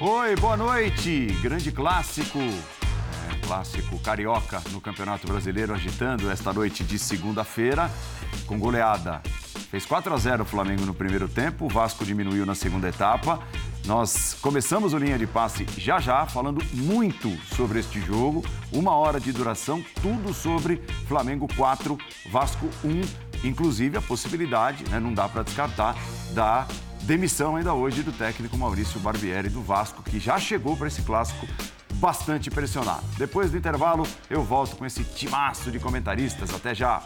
Oi, boa noite. Grande clássico, é, clássico carioca no Campeonato Brasileiro, agitando esta noite de segunda-feira, com goleada. Fez 4 a 0 o Flamengo no primeiro tempo, o Vasco diminuiu na segunda etapa. Nós começamos o linha de passe já já, falando muito sobre este jogo. Uma hora de duração, tudo sobre Flamengo 4, Vasco 1. Inclusive a possibilidade, né, não dá para descartar, da demissão ainda hoje do técnico Maurício Barbieri do Vasco, que já chegou para esse clássico bastante pressionado. Depois do intervalo, eu volto com esse timaço de comentaristas. Até já!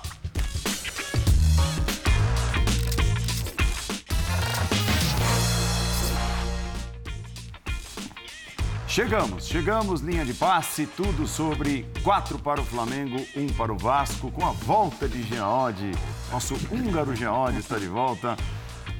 Chegamos, chegamos, linha de passe, tudo sobre quatro para o Flamengo, um para o Vasco, com a volta de Geode. Nosso húngaro Geode está de volta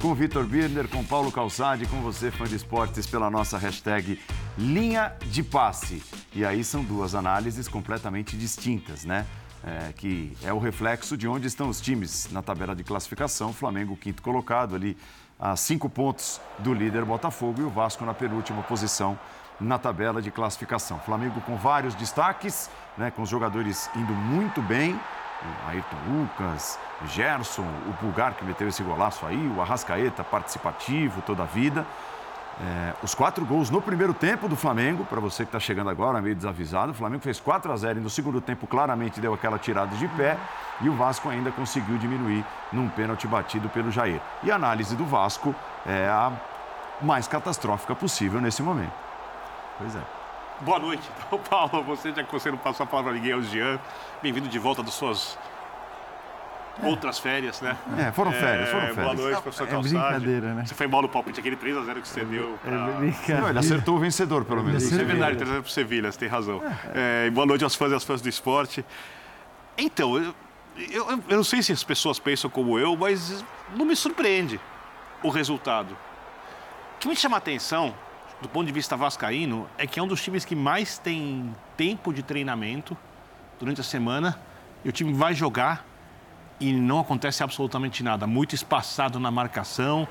com Vitor Birner, com Paulo Calçade, com você, fã de esportes, pela nossa hashtag Linha de Passe. E aí são duas análises completamente distintas, né? É, que é o reflexo de onde estão os times na tabela de classificação. Flamengo, quinto colocado, ali a cinco pontos do líder Botafogo e o Vasco na penúltima posição na tabela de classificação. Flamengo com vários destaques, né, com os jogadores indo muito bem o Ayrton Lucas, Gerson, o Pulgar que meteu esse golaço aí, o Arrascaeta participativo toda a vida. É, os quatro gols no primeiro tempo do Flamengo, para você que está chegando agora, meio desavisado, o Flamengo fez 4 a 0 e no segundo tempo claramente deu aquela tirada de pé e o Vasco ainda conseguiu diminuir num pênalti batido pelo Jair. E a análise do Vasco é a mais catastrófica possível nesse momento. Pois é. Boa noite. Então, Paulo, você já que você não passou a palavra a ninguém, é o Jean. Bem-vindo de volta das suas outras férias, né? É, foram férias, foram férias. Boa noite, professor é Calçade. brincadeira, né? Você foi mal no palpite, aquele 3x0 que você deu pra... É. Não, ele acertou o vencedor, pelo menos. Isso é verdade, 3x0 pro Sevilha, você tem razão. É. É, boa noite aos fãs e às fãs do esporte. Então, eu, eu, eu não sei se as pessoas pensam como eu, mas não me surpreende o resultado. O que me chama a atenção do ponto de vista vascaíno, é que é um dos times que mais tem tempo de treinamento durante a semana e o time vai jogar e não acontece absolutamente nada. Muito espaçado na marcação,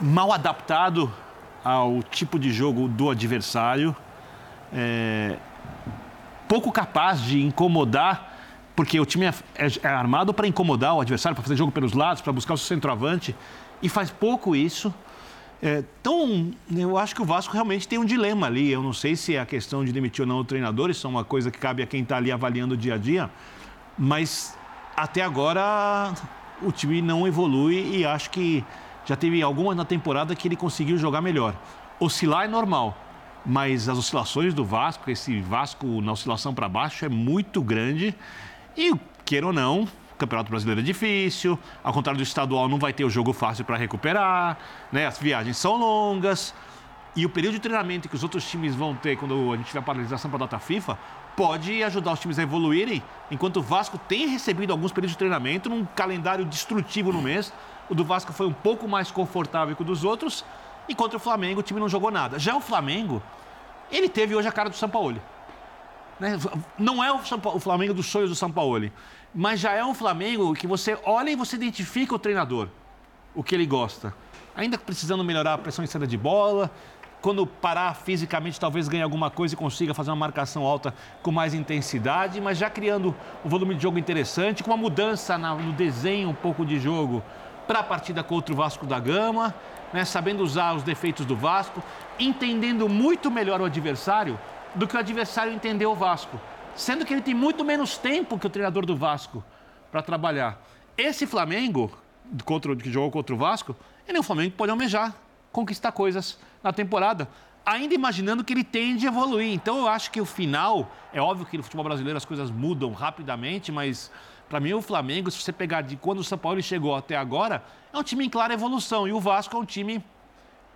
mal adaptado ao tipo de jogo do adversário, é... pouco capaz de incomodar, porque o time é, é, é armado para incomodar o adversário, para fazer jogo pelos lados, para buscar o seu centroavante, e faz pouco isso. É, então, eu acho que o Vasco realmente tem um dilema ali. Eu não sei se é a questão de demitir ou não o treinador, isso é uma coisa que cabe a quem está ali avaliando o dia a dia. Mas até agora o time não evolui e acho que já teve algumas na temporada que ele conseguiu jogar melhor. Oscilar é normal, mas as oscilações do Vasco, esse Vasco na oscilação para baixo é muito grande. E, queira ou não, o Campeonato Brasileiro é difícil, ao contrário do estadual, não vai ter o jogo fácil para recuperar, né? as viagens são longas. E o período de treinamento que os outros times vão ter quando a gente tiver paralisação para a data FIFA pode ajudar os times a evoluírem, enquanto o Vasco tem recebido alguns períodos de treinamento num calendário destrutivo no mês. O do Vasco foi um pouco mais confortável que o dos outros, e contra o Flamengo o time não jogou nada. Já o Flamengo, ele teve hoje a cara do Sampaoli. Né? Não é o Flamengo dos sonhos do Sampaoli mas já é um Flamengo que você olha e você identifica o treinador, o que ele gosta. Ainda precisando melhorar a pressão em saída de bola, quando parar fisicamente talvez ganhe alguma coisa e consiga fazer uma marcação alta com mais intensidade, mas já criando um volume de jogo interessante, com uma mudança no desenho um pouco de jogo para a partida contra o Vasco da Gama, né, sabendo usar os defeitos do Vasco, entendendo muito melhor o adversário do que o adversário entendeu o Vasco sendo que ele tem muito menos tempo que o treinador do Vasco para trabalhar. Esse Flamengo, contra, que jogou contra o Vasco, ele é um Flamengo que pode almejar, conquistar coisas na temporada, ainda imaginando que ele tende a evoluir. Então eu acho que o final, é óbvio que no futebol brasileiro as coisas mudam rapidamente, mas para mim o Flamengo, se você pegar de quando o São Paulo chegou até agora, é um time em clara evolução e o Vasco é um time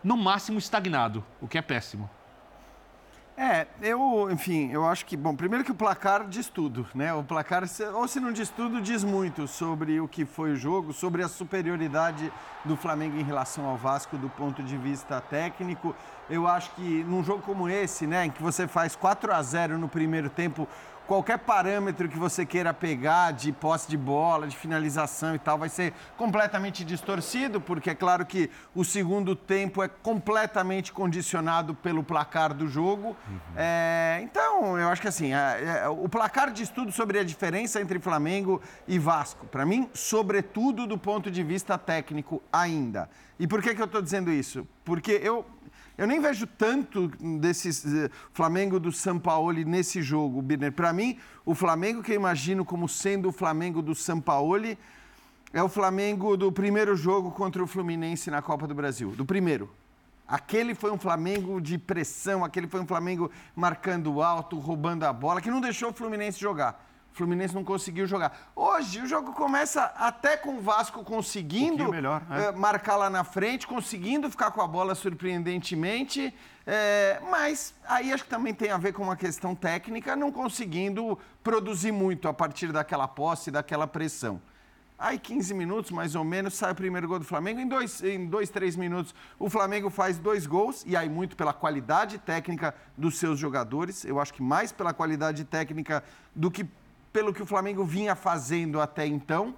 no máximo estagnado, o que é péssimo. É, eu, enfim, eu acho que, bom, primeiro que o placar diz tudo, né? O placar, ou se não diz tudo, diz muito sobre o que foi o jogo, sobre a superioridade do Flamengo em relação ao Vasco do ponto de vista técnico. Eu acho que num jogo como esse, né, em que você faz 4 a 0 no primeiro tempo, qualquer parâmetro que você queira pegar de posse de bola, de finalização e tal, vai ser completamente distorcido, porque é claro que o segundo tempo é completamente condicionado pelo placar do jogo. Uhum. É, então, eu acho que assim, é, é, o placar diz tudo sobre a diferença entre Flamengo e Vasco. Para mim, sobretudo do ponto de vista técnico ainda. E por que, que eu estou dizendo isso? Porque eu, eu nem vejo tanto desse eh, Flamengo do São Paulo nesse jogo, Birner. Para mim, o Flamengo que eu imagino como sendo o Flamengo do São Paulo é o Flamengo do primeiro jogo contra o Fluminense na Copa do Brasil. Do primeiro. Aquele foi um Flamengo de pressão, aquele foi um Flamengo marcando alto, roubando a bola, que não deixou o Fluminense jogar. O Fluminense não conseguiu jogar. Hoje o jogo começa até com o Vasco conseguindo um melhor, é. marcar lá na frente, conseguindo ficar com a bola surpreendentemente. É, mas aí acho que também tem a ver com uma questão técnica, não conseguindo produzir muito a partir daquela posse, daquela pressão. Aí, 15 minutos, mais ou menos, sai o primeiro gol do Flamengo. Em dois, em dois, três minutos, o Flamengo faz dois gols, e aí muito pela qualidade técnica dos seus jogadores. Eu acho que mais pela qualidade técnica do que pelo que o Flamengo vinha fazendo até então.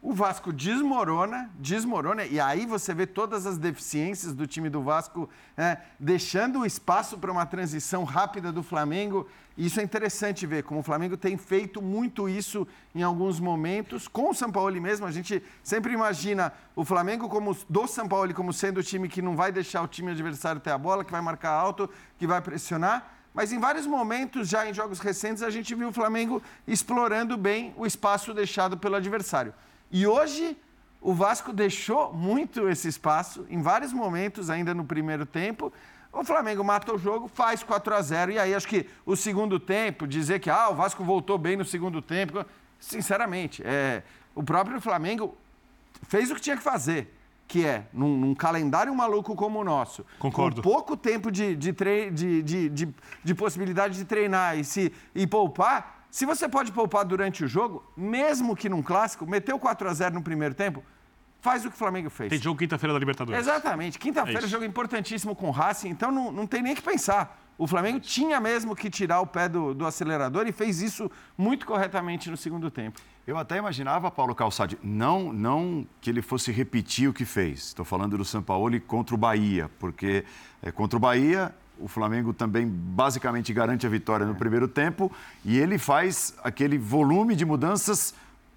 O Vasco desmorona, desmorona, e aí você vê todas as deficiências do time do Vasco, é, deixando espaço para uma transição rápida do Flamengo. Isso é interessante ver, como o Flamengo tem feito muito isso em alguns momentos. Com o São Paulo mesmo, a gente sempre imagina o Flamengo como do São Paulo como sendo o time que não vai deixar o time adversário ter a bola, que vai marcar alto, que vai pressionar. Mas em vários momentos, já em jogos recentes, a gente viu o Flamengo explorando bem o espaço deixado pelo adversário. E hoje, o Vasco deixou muito esse espaço, em vários momentos, ainda no primeiro tempo. O Flamengo mata o jogo, faz 4 a 0 e aí acho que o segundo tempo, dizer que ah, o Vasco voltou bem no segundo tempo, sinceramente, é, o próprio Flamengo fez o que tinha que fazer que é, num, num, calendário maluco como o nosso, Concordo. com pouco tempo de, de, tre de, de, de, de possibilidade de treinar e, se, e poupar, se você pode poupar durante o jogo, mesmo que num clássico, meteu 4 a 0 no primeiro tempo, faz o que o Flamengo fez. Tem jogo quinta-feira da Libertadores. Exatamente. Quinta-feira é jogo importantíssimo com o Racing, então não, não tem nem que pensar. O Flamengo tinha mesmo que tirar o pé do, do acelerador e fez isso muito corretamente no segundo tempo. Eu até imaginava, Paulo Calçade, não, não que ele fosse repetir o que fez. Estou falando do São Paulo contra o Bahia, porque é, contra o Bahia o Flamengo também basicamente garante a vitória no primeiro tempo e ele faz aquele volume de mudanças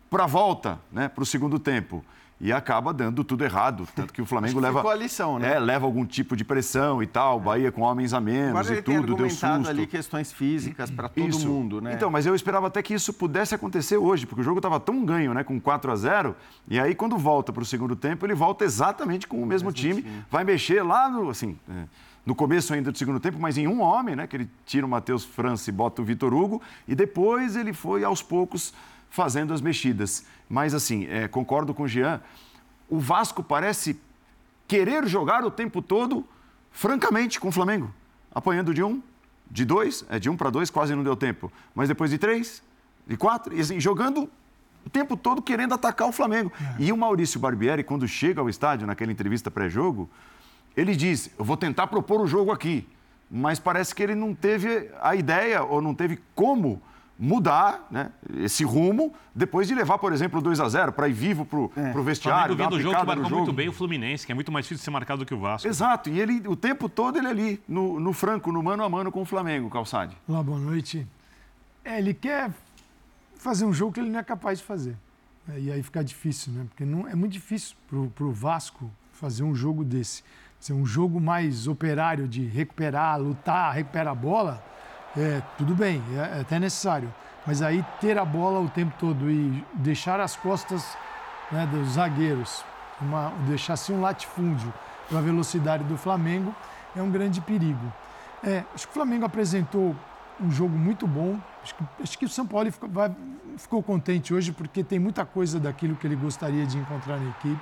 para a volta, né, para o segundo tempo e acaba dando tudo errado. Tanto que o Flamengo leva. Ficou a lição, né? É, leva algum tipo de pressão e tal. Bahia com homens a menos Agora e tudo, deu susto. ali questões físicas para todo isso. mundo, né? Então, mas eu esperava até que isso pudesse acontecer hoje, porque o jogo estava tão ganho, né? Com 4 a 0 E aí, quando volta para o segundo tempo, ele volta exatamente com o mesmo, o mesmo time, time, Vai mexer lá no. Assim, é, no começo ainda do segundo tempo, mas em um homem, né? Que ele tira o Matheus França e bota o Vitor Hugo. E depois ele foi aos poucos fazendo as mexidas. Mas assim, é, concordo com o Jean o Vasco parece querer jogar o tempo todo, francamente, com o Flamengo. Apanhando de um, de dois, é de um para dois quase não deu tempo. Mas depois de três, de quatro, e assim, jogando o tempo todo querendo atacar o Flamengo. É. E o Maurício Barbieri, quando chega ao estádio, naquela entrevista pré-jogo, ele diz: Eu vou tentar propor o jogo aqui. Mas parece que ele não teve a ideia ou não teve como mudar né, esse rumo depois de levar, por exemplo, o 2 a 0 para ir vivo para o é. vestiário. O Flamengo jogo que marcou muito bem o Fluminense, que é muito mais difícil de ser marcado do que o Vasco. Exato, e ele o tempo todo ele ali, no, no franco, no mano a mano com o Flamengo, Calçade. Olá, boa noite. É, ele quer fazer um jogo que ele não é capaz de fazer. É, e aí fica difícil, né? Porque não, é muito difícil para o Vasco fazer um jogo desse. Ser um jogo mais operário de recuperar, lutar, recuperar a bola é, tudo bem, é, é até necessário. Mas aí ter a bola o tempo todo e deixar as costas né, dos zagueiros, uma, deixar assim um latifúndio para a velocidade do Flamengo é um grande perigo. É, acho que o Flamengo apresentou um jogo muito bom. Acho que, acho que o São Paulo ficou, vai, ficou contente hoje porque tem muita coisa daquilo que ele gostaria de encontrar na equipe.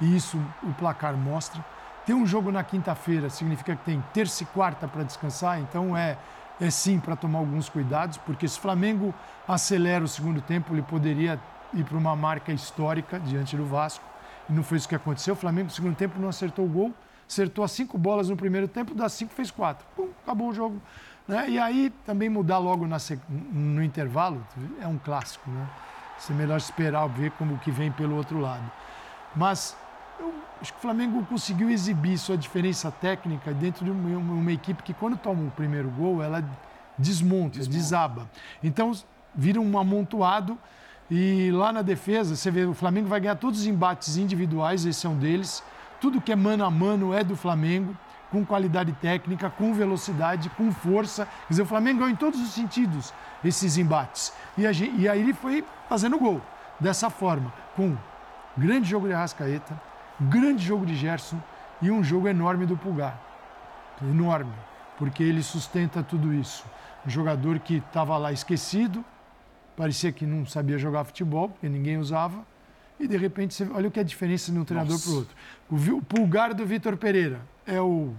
E isso o placar mostra. ter um jogo na quinta-feira significa que tem terça e quarta para descansar, então é, é sim para tomar alguns cuidados, porque se o Flamengo acelera o segundo tempo, ele poderia ir para uma marca histórica diante do Vasco. E não foi isso que aconteceu. O Flamengo, no segundo tempo, não acertou o gol, acertou as cinco bolas no primeiro tempo, das cinco fez quatro. Pum, acabou o jogo. Né? E aí também mudar logo na, no intervalo é um clássico. Né? É melhor esperar ver como que vem pelo outro lado. Mas eu acho que o Flamengo conseguiu exibir sua diferença técnica dentro de uma, uma equipe que, quando toma o primeiro gol, ela desmonta, desmonta. desaba. Então, vira um amontoado. E lá na defesa, você vê, o Flamengo vai ganhar todos os embates individuais, esse é um deles. Tudo que é mano a mano é do Flamengo, com qualidade técnica, com velocidade, com força. Quer dizer, o Flamengo ganhou em todos os sentidos esses embates. E, a, e aí ele foi fazendo gol dessa forma, com grande jogo de Arrascaeta, grande jogo de Gerson e um jogo enorme do Pulgar. Enorme, porque ele sustenta tudo isso. Um jogador que estava lá esquecido, parecia que não sabia jogar futebol, porque ninguém usava. E de repente, você, olha o que é a diferença de um treinador para o outro. O Pulgar do Vitor Pereira é o,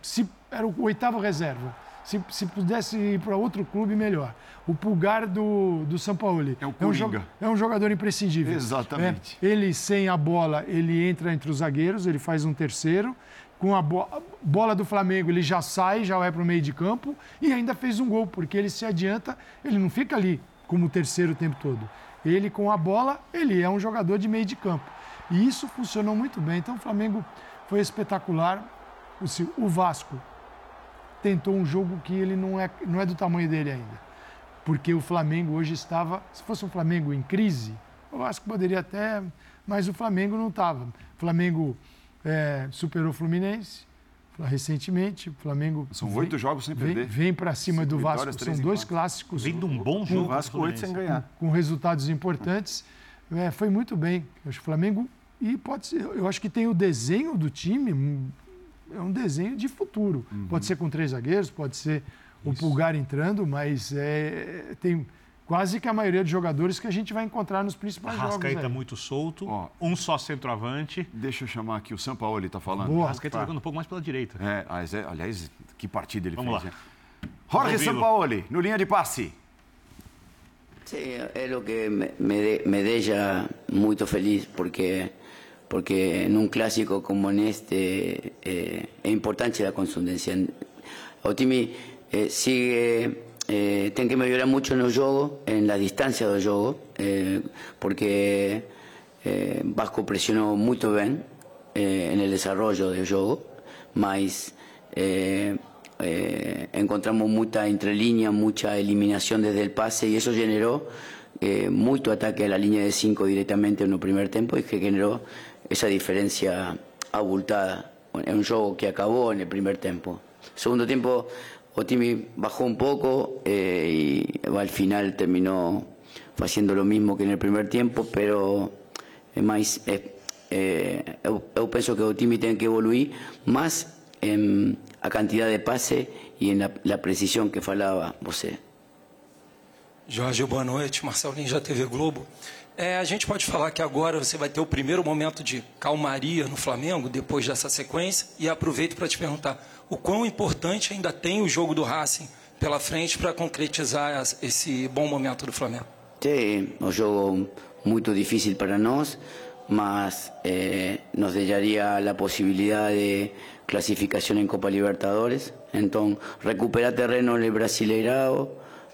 se, era o oitavo reserva. Se, se pudesse ir para outro clube, melhor. O Pulgar do, do São Paulo. É, o é, um, é um jogador imprescindível. Exatamente. É, ele, sem a bola, ele entra entre os zagueiros, ele faz um terceiro. Com a bo bola do Flamengo, ele já sai, já vai para o meio de campo e ainda fez um gol, porque ele se adianta, ele não fica ali como terceiro o tempo todo. Ele, com a bola, ele é um jogador de meio de campo. E isso funcionou muito bem. Então, o Flamengo foi espetacular. O Vasco tentou um jogo que ele não é, não é do tamanho dele ainda. Porque o Flamengo hoje estava, se fosse um Flamengo em crise, eu acho que poderia até, mas o Flamengo não estava. O Flamengo é, superou o Fluminense recentemente, o Flamengo... São oito jogos sem perder. Vem, vem para cima do Vasco, são dois clássicos. Vem de um bom jogo. O Vasco oito sem ganhar. Com, com resultados importantes. É, foi muito bem. Eu acho que o Flamengo... E pode ser, eu acho que tem o desenho do time é um desenho de futuro. Uhum. Pode ser com três zagueiros, pode ser o Pulgar entrando, mas é, tem quase que a maioria dos jogadores que a gente vai encontrar nos principais Rascaeta jogos. Rascaeta muito solto, Ó, um só centroavante. Deixa eu chamar aqui o Sampaoli, está falando. Boa, Rascaeta jogando um pouco mais pela direita. É, aliás, que partida ele Vamos fez. Lá. Jorge Sampaoli, no linha de passe. Sí, es lo que me, me, me deja muy feliz porque porque en un clásico como en este eh, es importante la contundencia. Otimi eh, sigue, eh, tiene que mejorar mucho en el juego, en la distancia del juego, eh, porque eh, Vasco presionó muy bien eh, en el desarrollo del juego, mas encontramos mucha entrelínea, mucha eliminación desde el pase y eso generó mucho ataque a la línea de 5 directamente en el primer tiempo y que generó esa diferencia abultada en un juego que acabó en el primer tiempo. Segundo tiempo, Otimi bajó un poco eh, y al final terminó haciendo lo mismo que en el primer tiempo, pero es más, eh, yo, pienso que Otimi tiene que evoluir más en la cantidad de pase y en la, precisión que falaba você. Jorge, boa noite. Marcelinho já TV Globo. É, a gente pode falar que agora você vai ter o primeiro momento de calmaria no Flamengo, depois dessa sequência, e aproveito para te perguntar o quão importante ainda tem o jogo do Racing pela frente para concretizar esse bom momento do Flamengo. Sim, um jogo muito difícil para nós, mas eh, nos deixaria a possibilidade de classificação em Copa Libertadores. Então, recuperar terreno no Brasileirão,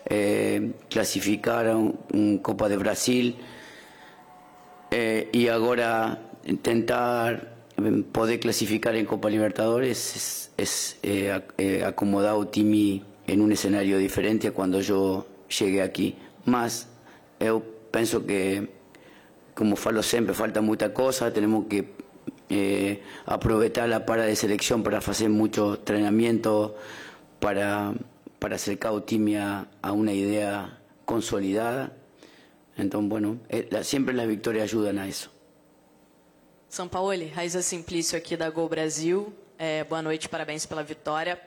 eh, classificar um, um Copa de Brasil eh, y ahora intentar eh, poder clasificar en Copa Libertadores es, es eh, eh, acomodar o time en un escenario diferente a cuando yo llegué aquí. Más, yo pienso que, como falo siempre, falta mucha cosa, tenemos que eh, aprovechar la para de selección para hacer mucho entrenamiento, para, para acercar o time a, a una idea consolidada. Então, bueno, sempre as vitórias ajudam a isso. São Paulo, Raiza Simplício aqui da Gol Brasil. É, boa noite, parabéns pela vitória.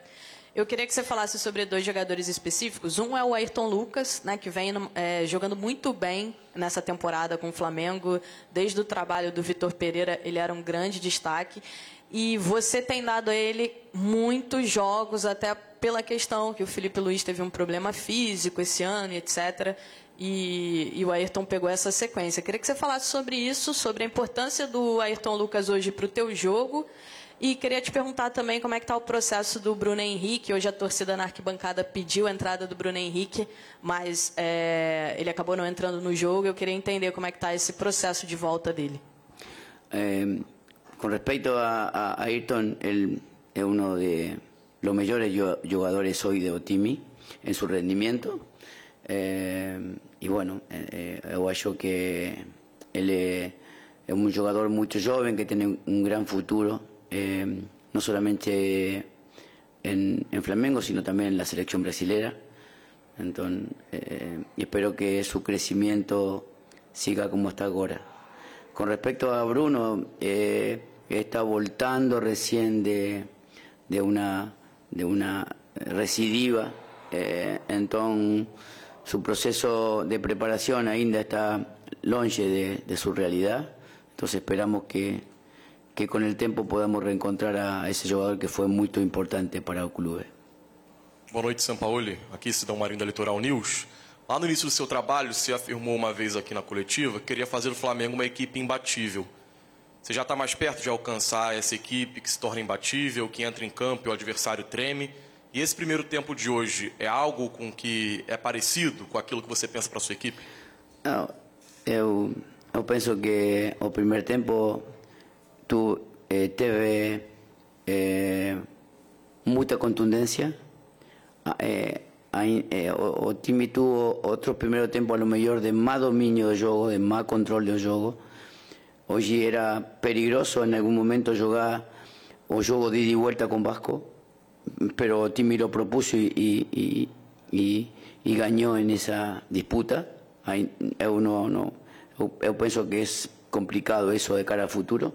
Eu queria que você falasse sobre dois jogadores específicos. Um é o Ayrton Lucas, né, que vem é, jogando muito bem nessa temporada com o Flamengo. Desde o trabalho do Vitor Pereira, ele era um grande destaque. E você tem dado a ele muitos jogos, até pela questão que o Felipe Luiz teve um problema físico esse ano, etc. E, e, o Ayrton pegou essa sequência. Queria que você falasse sobre isso, sobre a importância do Ayrton Lucas hoje para o teu jogo. E queria te perguntar também como é que está o processo do Bruno Henrique. Hoje a torcida na arquibancada pediu a entrada do Bruno Henrique, mas é, ele acabou não entrando no jogo. Eu queria entender como é que está esse processo de volta dele. É, com respeito a, a Ayrton, ele é um de los mejores jugadores hoy de Otimi en su rendimiento. Eh, y bueno, eh, eh, que él es, un jugador muy joven que tiene un gran futuro, no solamente en, Flamengo, sino también en la selección brasilera. Entonces, y espero que su crecimiento siga como está ahora. Con respecto a Bruno, está voltando recién de, de una de una recidiva, eh, entonces su proceso de preparación ainda está longe de, de su realidad, entonces esperamos que, que con el tiempo podamos reencontrar a esse jogador que foi muito importante para o clube. Boa noite, São Paulo. Aqui Cidão Marinho da Litoral News. Lá no início do seu trabalho, você afirmou uma vez aqui na coletiva que queria fazer do Flamengo uma equipe imbatível. Você já está mais perto de alcançar essa equipe que se torna imbatível, que entra em campo e o adversário treme. E esse primeiro tempo de hoje é algo com que é parecido com aquilo que você pensa para sua equipe? Eu, eu penso que o primeiro tempo tu eh, teve eh, muita contundência. Eh, eh, o, o, time tuvo outro primeiro tempo a lo melhor de más dominio do jogo, de más control do jogo. Hoy era peligroso en algún momento jugar o juego de ida y vuelta con Vasco, pero Timi lo propuso y, ganó en esa disputa. Yo, no, pienso que es complicado eso de cara al futuro.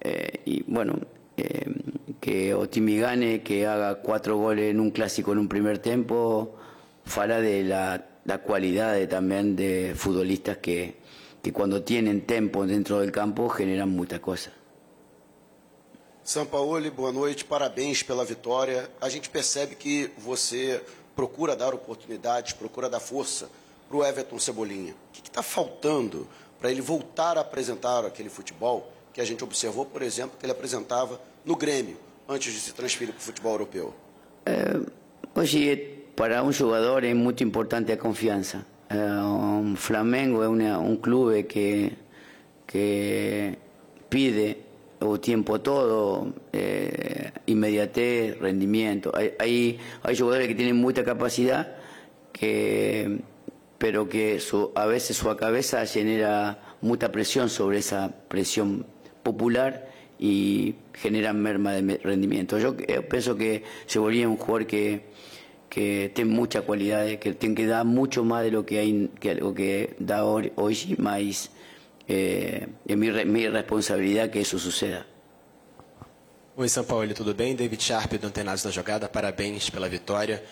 Eh, y bueno, eh, que Otimi gane, que haga cuatro goles en un clásico en un primer tiempo, fala de la, la cualidad también de futbolistas que, que quando tienen tempo dentro del campo generam muita coisa. Sampaoli, boa noite, parabéns pela vitória. A gente percebe que você procura dar oportunidades, procura dar força para o Everton Cebolinha. O que está faltando para ele voltar a apresentar aquele futebol que a gente observou, por exemplo, que ele apresentava no Grêmio, antes de se transferir para o futebol europeu? É, hoje, para um jogador, é muito importante a confiança. Eh, Flamengo es un club que, que pide o tiempo todo, eh, inmediatez, rendimiento. Hay, hay, jugadores que tienen mucha capacidad, que, pero que su, a veces su cabeza genera mucha presión sobre esa presión popular y genera merma de rendimiento. Yo, yo pienso que se volvía un jugador que que tiene mucha cualidad, que tiene que dar mucho más de lo que hay, que lo que da hoy, hoy más eh, é minha, minha responsabilidade que isso suceda. Oi, São Paulo, tudo bem? David Sharp do Antenados da Jogada, parabéns pela vitória.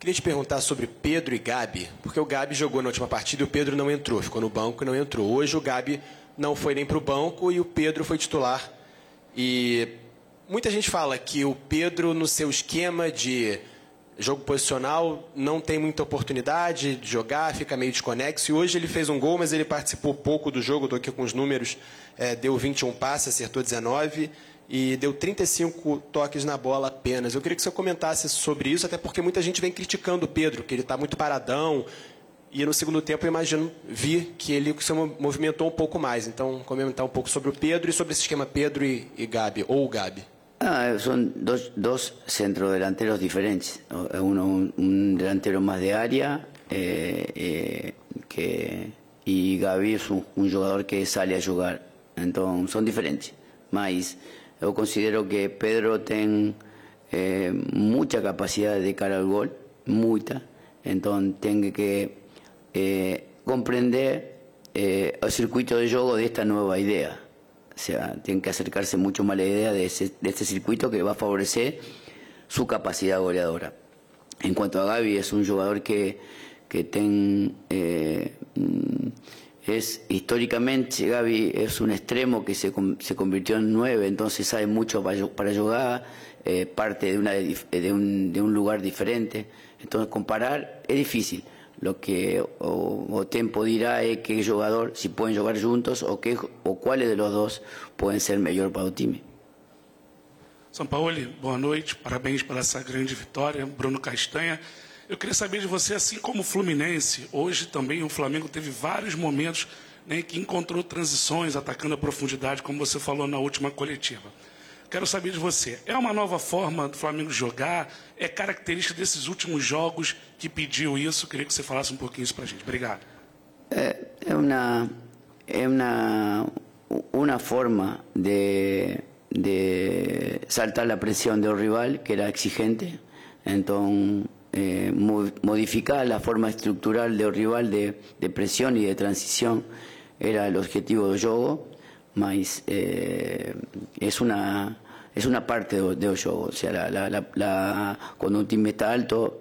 Queria te perguntar sobre Pedro e Gabi, porque o Gabi jogou na última partida e o Pedro não entrou, ficou no banco e não entrou. Hoje o Gabi não foi nem para o banco e o Pedro foi titular. E muita gente fala que o Pedro, no seu esquema de jogo posicional, não tem muita oportunidade de jogar, fica meio desconexo. E hoje ele fez um gol, mas ele participou pouco do jogo, estou aqui com os números, é, deu 21 passes, acertou 19 e deu 35 toques na bola apenas. Eu queria que você comentasse sobre isso, até porque muita gente vem criticando o Pedro, que ele está muito paradão. E no segundo tempo, eu imagino, vi que ele se movimentou um pouco mais. Então, comentar um pouco sobre o Pedro e sobre esse esquema Pedro e, e Gabi, ou Gabi. Ah, son dos, dos centrodelanteros diferentes. Uno un, delantero más de área eh, eh, que, y Gaby es un, jugador que sale a jugar. Entonces son diferentes. Mas yo considero que Pedro tiene eh, mucha capacidad de cara al gol, mucha. Entonces tiene que comprender el circuito de juego de esta nueva idea. O sea, tienen que acercarse mucho más a la idea de, este circuito que va a favorecer su capacidad goleadora. En cuanto a Gaby, es un jugador que, que ten, eh, mm, es históricamente Gaby es un extremo que se, se convirtió en nueve, entonces sabe mucho para, para jugar, eh, parte de, una, de, un, de un lugar diferente. Entonces comparar es difícil. Lo que o, o Tempo dirá es qué jugador, si pueden jugar juntos o, qué, o cuáles de los dos pueden ser mejor para el time. São Paulo, boa noite, parabéns por essa grande vitória. Bruno Castanha. Eu queria saber de você, assim como o Fluminense, hoje também o Flamengo teve vários momentos né, que encontrou transições, atacando a profundidade, como você falou na última coletiva. Quero saber de você, é uma nova forma do Flamengo jogar? É característica desses últimos jogos que pediu isso? Queria que você falasse um pouquinho isso pra gente. Obrigado. Es una, es una, una forma de, de saltar la presión del rival, que era exigente. Entonces, eh, mo- modificar la forma estructural del rival de, de presión y de transición era el objetivo del juego, mas eh, es una es una parte del juego. O sea, la, la- la- cuando un time está alto,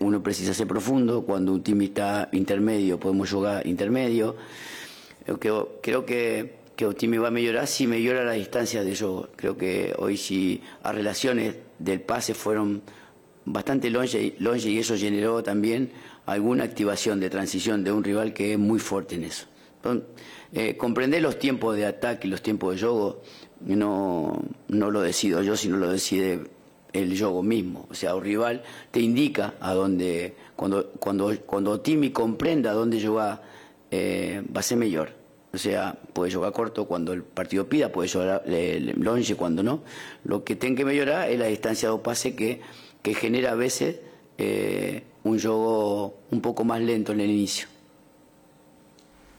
uno precisa ser profundo. Cuando un time está intermedio, podemos jugar intermedio. Creo, que, que va a mejorar si mejora la distancia de juego. Creo que hoy si las relaciones del pase fueron bastante longe, longe y eso generó también alguna activación de transición de un rival que es muy fuerte en eso. Entonces, eh, comprender los tiempos de ataque y los tiempos de juego no, no lo decido yo, sino lo decide el juego mismo. O sea, el rival te indica a dónde, cuando, cuando, cuando Timmy comprenda a dónde jugar, eh, va a ser mejor. O sea, puede jugar corto cuando el partido pida, puede jugar longe cuando no. Lo que tiene que mejorar es la distancia de pase que, que genera a veces eh, un juego un poco más lento en el inicio.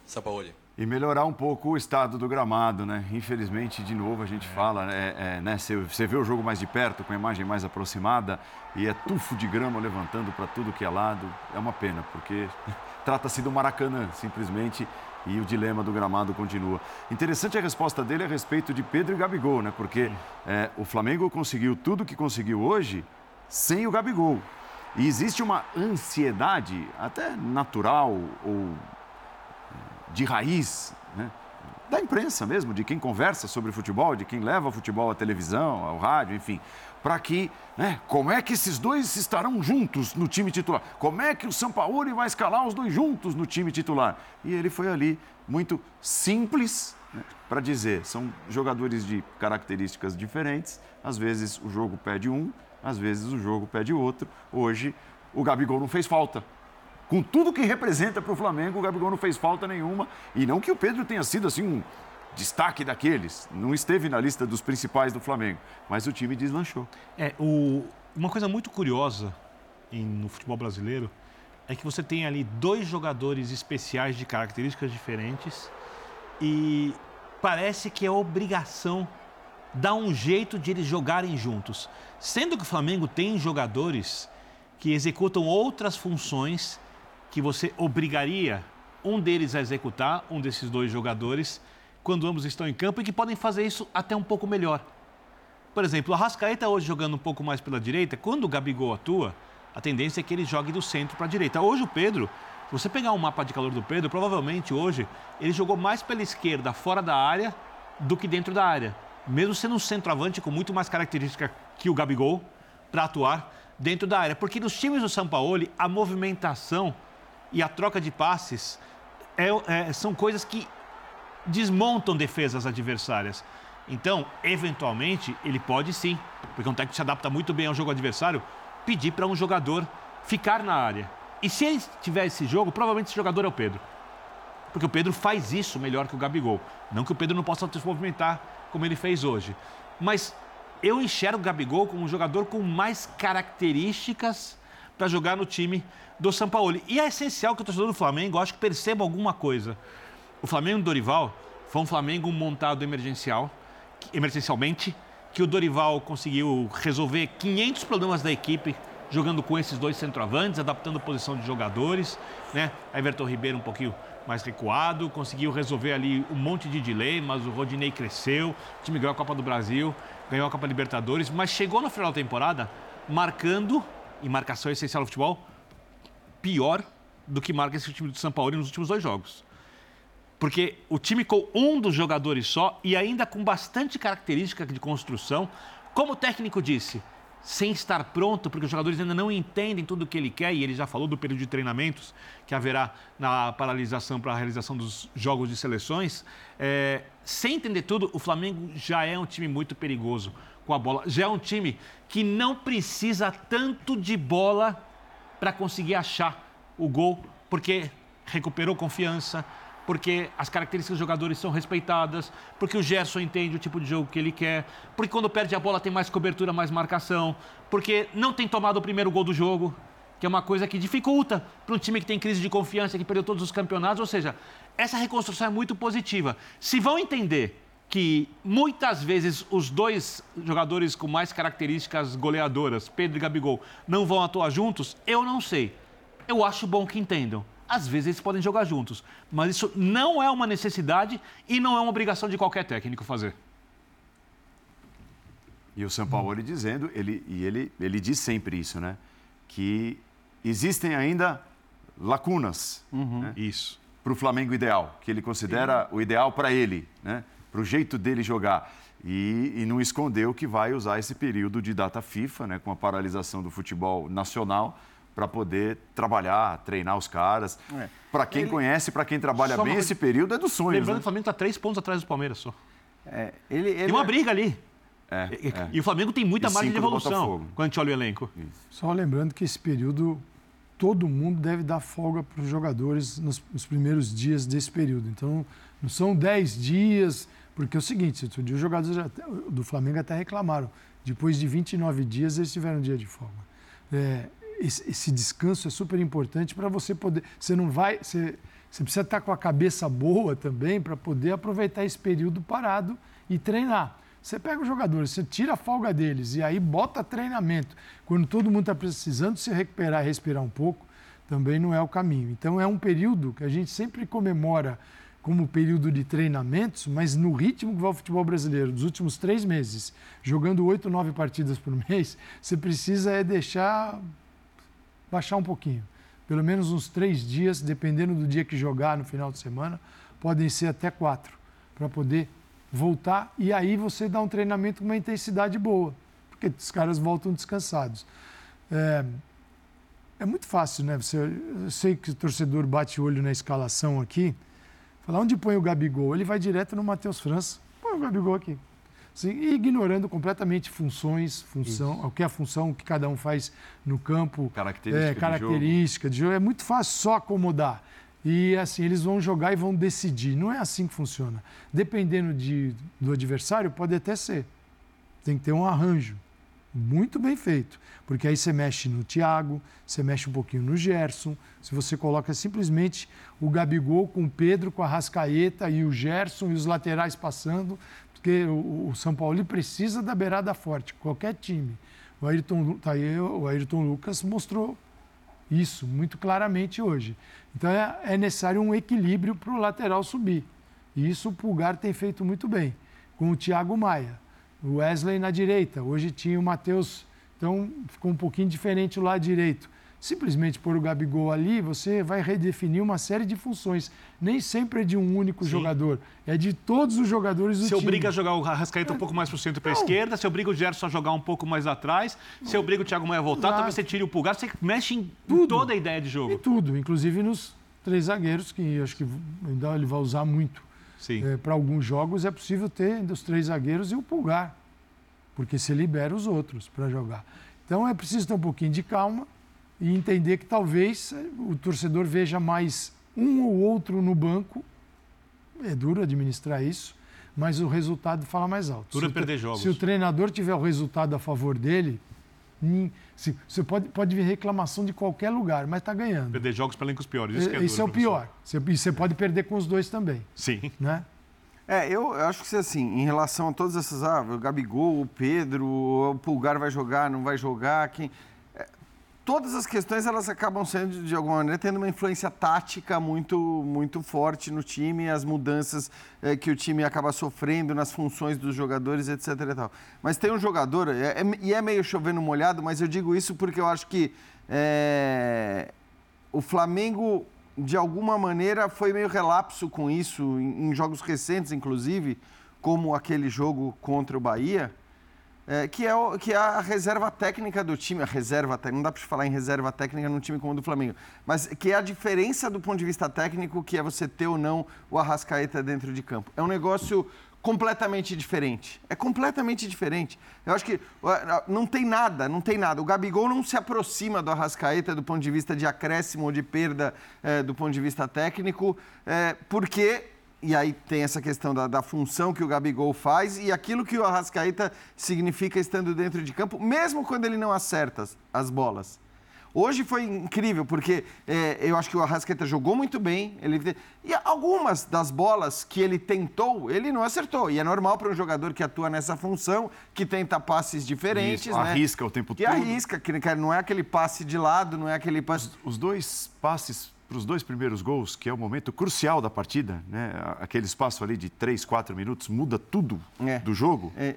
Sampaoli. E melhorar um pouco o estado do gramado, né? Infelizmente, de novo, a gente fala, é, é, né? Você, você vê o jogo mais de perto, com a imagem mais aproximada, e é tufo de grama levantando para tudo que é lado. É uma pena, porque trata-se do Maracanã, simplesmente, e o dilema do gramado continua. Interessante a resposta dele a respeito de Pedro e Gabigol, né? Porque é, o Flamengo conseguiu tudo que conseguiu hoje sem o Gabigol. E existe uma ansiedade, até natural ou de raiz, né? da imprensa mesmo, de quem conversa sobre futebol, de quem leva o futebol à televisão, ao rádio, enfim, para que, né, como é que esses dois estarão juntos no time titular? Como é que o Sampaoli vai escalar os dois juntos no time titular? E ele foi ali muito simples né, para dizer, são jogadores de características diferentes, às vezes o jogo pede um, às vezes o jogo pede outro. Hoje o Gabigol não fez falta, com tudo que representa para o Flamengo, o Gabigol não fez falta nenhuma. E não que o Pedro tenha sido assim um destaque daqueles, não esteve na lista dos principais do Flamengo, mas o time deslanchou. É, o, uma coisa muito curiosa em- no futebol brasileiro é que você tem ali dois jogadores especiais de características diferentes e parece que é obrigação dar um jeito de eles jogarem juntos. Sendo que o Flamengo tem jogadores que executam outras funções que você obrigaria um deles a executar, um desses dois jogadores, quando ambos estão em campo e que podem fazer isso até um pouco melhor. Por exemplo, o Arrascaeta hoje jogando um pouco mais pela direita, quando o Gabigol atua, a tendência é que ele jogue do centro para a direita. Hoje o Pedro, se você pegar um mapa de calor do Pedro, provavelmente hoje ele jogou mais pela esquerda, fora da área, do que dentro da área. Mesmo sendo um centroavante com muito mais característica que o Gabigol para atuar dentro da área. Porque nos times do Sampaoli, a movimentação e a troca de passes é- é- são coisas que desmontam defesas adversárias. Então, eventualmente, ele pode sim, porque um técnico se adapta muito bem ao jogo adversário, pedir para um jogador ficar na área. E se ele tiver esse jogo, provavelmente esse jogador é o Pedro. Porque o Pedro faz isso melhor que o Gabigol. Não que o Pedro não possa se movimentar como ele fez hoje. Mas eu enxergo o Gabigol como um jogador com mais características para jogar no time do Sampaoli. E é essencial que o torcedor do Flamengo, acho que perceba alguma coisa. O Flamengo do Dorival foi um Flamengo montado emergencial, emergencialmente, que o Dorival conseguiu resolver 500 problemas da equipe jogando com esses dois centroavantes, adaptando a posição de jogadores, né? Everton Ribeiro um pouquinho mais recuado, conseguiu resolver ali um monte de dilemas, o Rodinei cresceu, o time ganhou a Copa do Brasil, ganhou a Copa Libertadores, mas chegou no final da temporada marcando, e marcação essencial no futebol, pior do que marca esse time do São Paulo nos últimos dois jogos. Porque o time com um dos jogadores só e ainda com bastante característica de construção, como o técnico disse, sem estar pronto, porque os jogadores ainda não entendem tudo o que ele quer, e ele já falou do período de treinamentos que haverá na paralisação para a realização dos jogos de seleções. É, sem entender tudo, o Flamengo já é um time muito perigoso com a bola. Já é um time que não precisa tanto de bola para conseguir achar o gol, porque recuperou confiança, porque as características dos jogadores são respeitadas, porque o Gerson entende o tipo de jogo que ele quer, porque quando perde a bola tem mais cobertura, mais marcação, porque não tem tomado o primeiro gol do jogo, que é uma coisa que dificulta para um time que tem crise de confiança, que perdeu todos os campeonatos. Ou seja, essa reconstrução é muito positiva. Se vão entender que muitas vezes os dois jogadores com mais características goleadoras, Pedro e Gabigol, não vão atuar juntos, eu não sei. Eu acho bom que entendam. Às vezes eles podem jogar juntos, mas isso não é uma necessidade e não é uma obrigação de qualquer técnico fazer. E o São Paulo dizendo, ele, e ele, ele diz sempre isso, né? Que existem ainda lacunas. Uhum. Né? Isso. Para o Flamengo ideal, que ele considera Sim. o ideal para ele, né? Para o jeito dele jogar. E, e, não escondeu que vai usar esse período de data FIFA, né? Com a paralisação do futebol nacional para poder trabalhar, treinar os caras. É. Para quem ele... conhece, para quem trabalha só bem, uma... esse período é do sonho. Lembrando né? que o Flamengo está três pontos atrás do Palmeiras só. É, ele, ele tem uma é... briga ali. É, e, é. e, o Flamengo tem muita e margem de evolução quando a gente olha o elenco. Isso. Só lembrando que esse período, todo mundo deve dar folga para os jogadores nos, nos, primeiros dias desse período. Então, não são dez dias, porque é o seguinte, os jogadores do Flamengo até reclamaram. Depois de 29 dias, eles tiveram um dia de folga. É, esse, esse descanso é super importante para você poder. Você não vai. Você, você precisa estar com a cabeça boa também para poder aproveitar esse período parado e treinar. Você pega os jogadores, você tira a folga deles e aí bota treinamento. Quando todo mundo está precisando se recuperar e respirar um pouco, também não é o caminho. Então é um período que a gente sempre comemora como período de treinamentos, mas no ritmo que vai o futebol brasileiro, dos últimos três meses, jogando oito, nove partidas por mês, você precisa é deixar baixar um pouquinho. Pelo menos uns três dias, dependendo do dia que jogar no final de semana, podem ser até quatro, para poder voltar e aí você dá um treinamento com uma intensidade boa, porque os caras voltam descansados. É, é muito fácil, né? Você, eu sei que o torcedor bate o olho na escalação aqui, fala onde põe o Gabigol? Ele vai direto no Matheus França, põe o Gabigol aqui. Sim, e ignorando completamente funções, função, o que é a função que cada um faz no campo, característica, é, característica de, jogo. de jogo. É muito fácil só acomodar. E assim, eles vão jogar e vão decidir. Não é assim que funciona. Dependendo de, do adversário, pode até ser. Tem que ter um arranjo muito bem feito. Porque aí você mexe no Thiago, você mexe um pouquinho no Gerson. Se você coloca simplesmente o Gabigol com o Pedro, com a Rascaeta e o Gerson e os laterais passando, porque o, São Paulo precisa da beirada forte, qualquer time. O Ayrton, tá aí, o Ayrton Lucas mostrou isso muito claramente hoje. Então é, é necessário um equilíbrio para o lateral subir. E isso o Pulgar tem feito muito bem, com o Thiago Maia. O Wesley na direita, hoje tinha o Matheus, então ficou um pouquinho diferente o lado direito simplesmente pôr o Gabigol ali, você vai redefinir uma série de funções. Nem sempre é de um único Sim. jogador, é de todos os jogadores do se time. Se obriga a jogar o Arrascaeta é. um pouco mais para o centro e para a esquerda, se obriga o Gerson a jogar um pouco mais atrás, se obriga o Thiago Maia a voltar, talvez você tire o pulgar, você mexe em tudo. toda a ideia de jogo. Em tudo, inclusive nos três zagueiros, que acho que ainda ele vai usar muito. É, para alguns jogos é possível ter os três zagueiros e o pulgar, porque você libera os outros para jogar. Então é preciso ter um pouquinho de calma e entender que talvez o torcedor veja mais um ou outro no banco. É duro administrar isso, mas o resultado fala mais alto. Duro é perder jogos. Se o treinador tiver o resultado a favor dele, se, você pode, pode vir reclamação de qualquer lugar, mas está ganhando. Perder jogos para elencos piores. Isso, é, isso é o pior. Você, você pode perder com os dois também. Sim. Né? É, eu acho que assim, em relação a todas essas, ah, o Gabigol, o Pedro, o Pulgar vai jogar, não vai jogar, quem todas as questões elas acabam sendo de alguma maneira tendo uma influência tática muito muito forte no time as mudanças é, que o time acaba sofrendo nas funções dos jogadores etc e mas tem um jogador é, é, e é meio chovendo molhado mas eu digo isso porque eu acho que é, o Flamengo de alguma maneira, foi meio relapso com isso, em, em jogos recentes, inclusive, como aquele jogo contra o Bahia, é, que, é o, que é a reserva técnica do time. A reserva não dá para falar em reserva técnica num time como o do Flamengo, mas que é a diferença do ponto de vista técnico, que é você ter ou não o Arrascaeta dentro de campo. É um negócio completamente diferente. É completamente diferente. Eu acho que não tem nada, não tem nada. O Gabigol não se aproxima do Arrascaeta do ponto de vista de acréscimo ou de perda é, do ponto de vista técnico, é, porque e aí tem essa questão da, da, função que o Gabigol faz e aquilo que o Arrascaeta significa estando dentro de campo, mesmo quando ele não acerta as, as bolas. Hoje foi incrível, porque é, eu acho que o Arrascaeta jogou muito bem. Ele, e algumas das bolas que ele tentou, ele não acertou. E é normal para um jogador que atua nessa função, que tenta passes diferentes. Isso, né? Arrisca o tempo que todo. Que arrisca, que não é aquele passe de lado, não é aquele passe. Os, os dois passes para os dois primeiros gols, que é o momento crucial da partida, né? aquele espaço ali de 3, 4 minutos, muda tudo é. do jogo. É.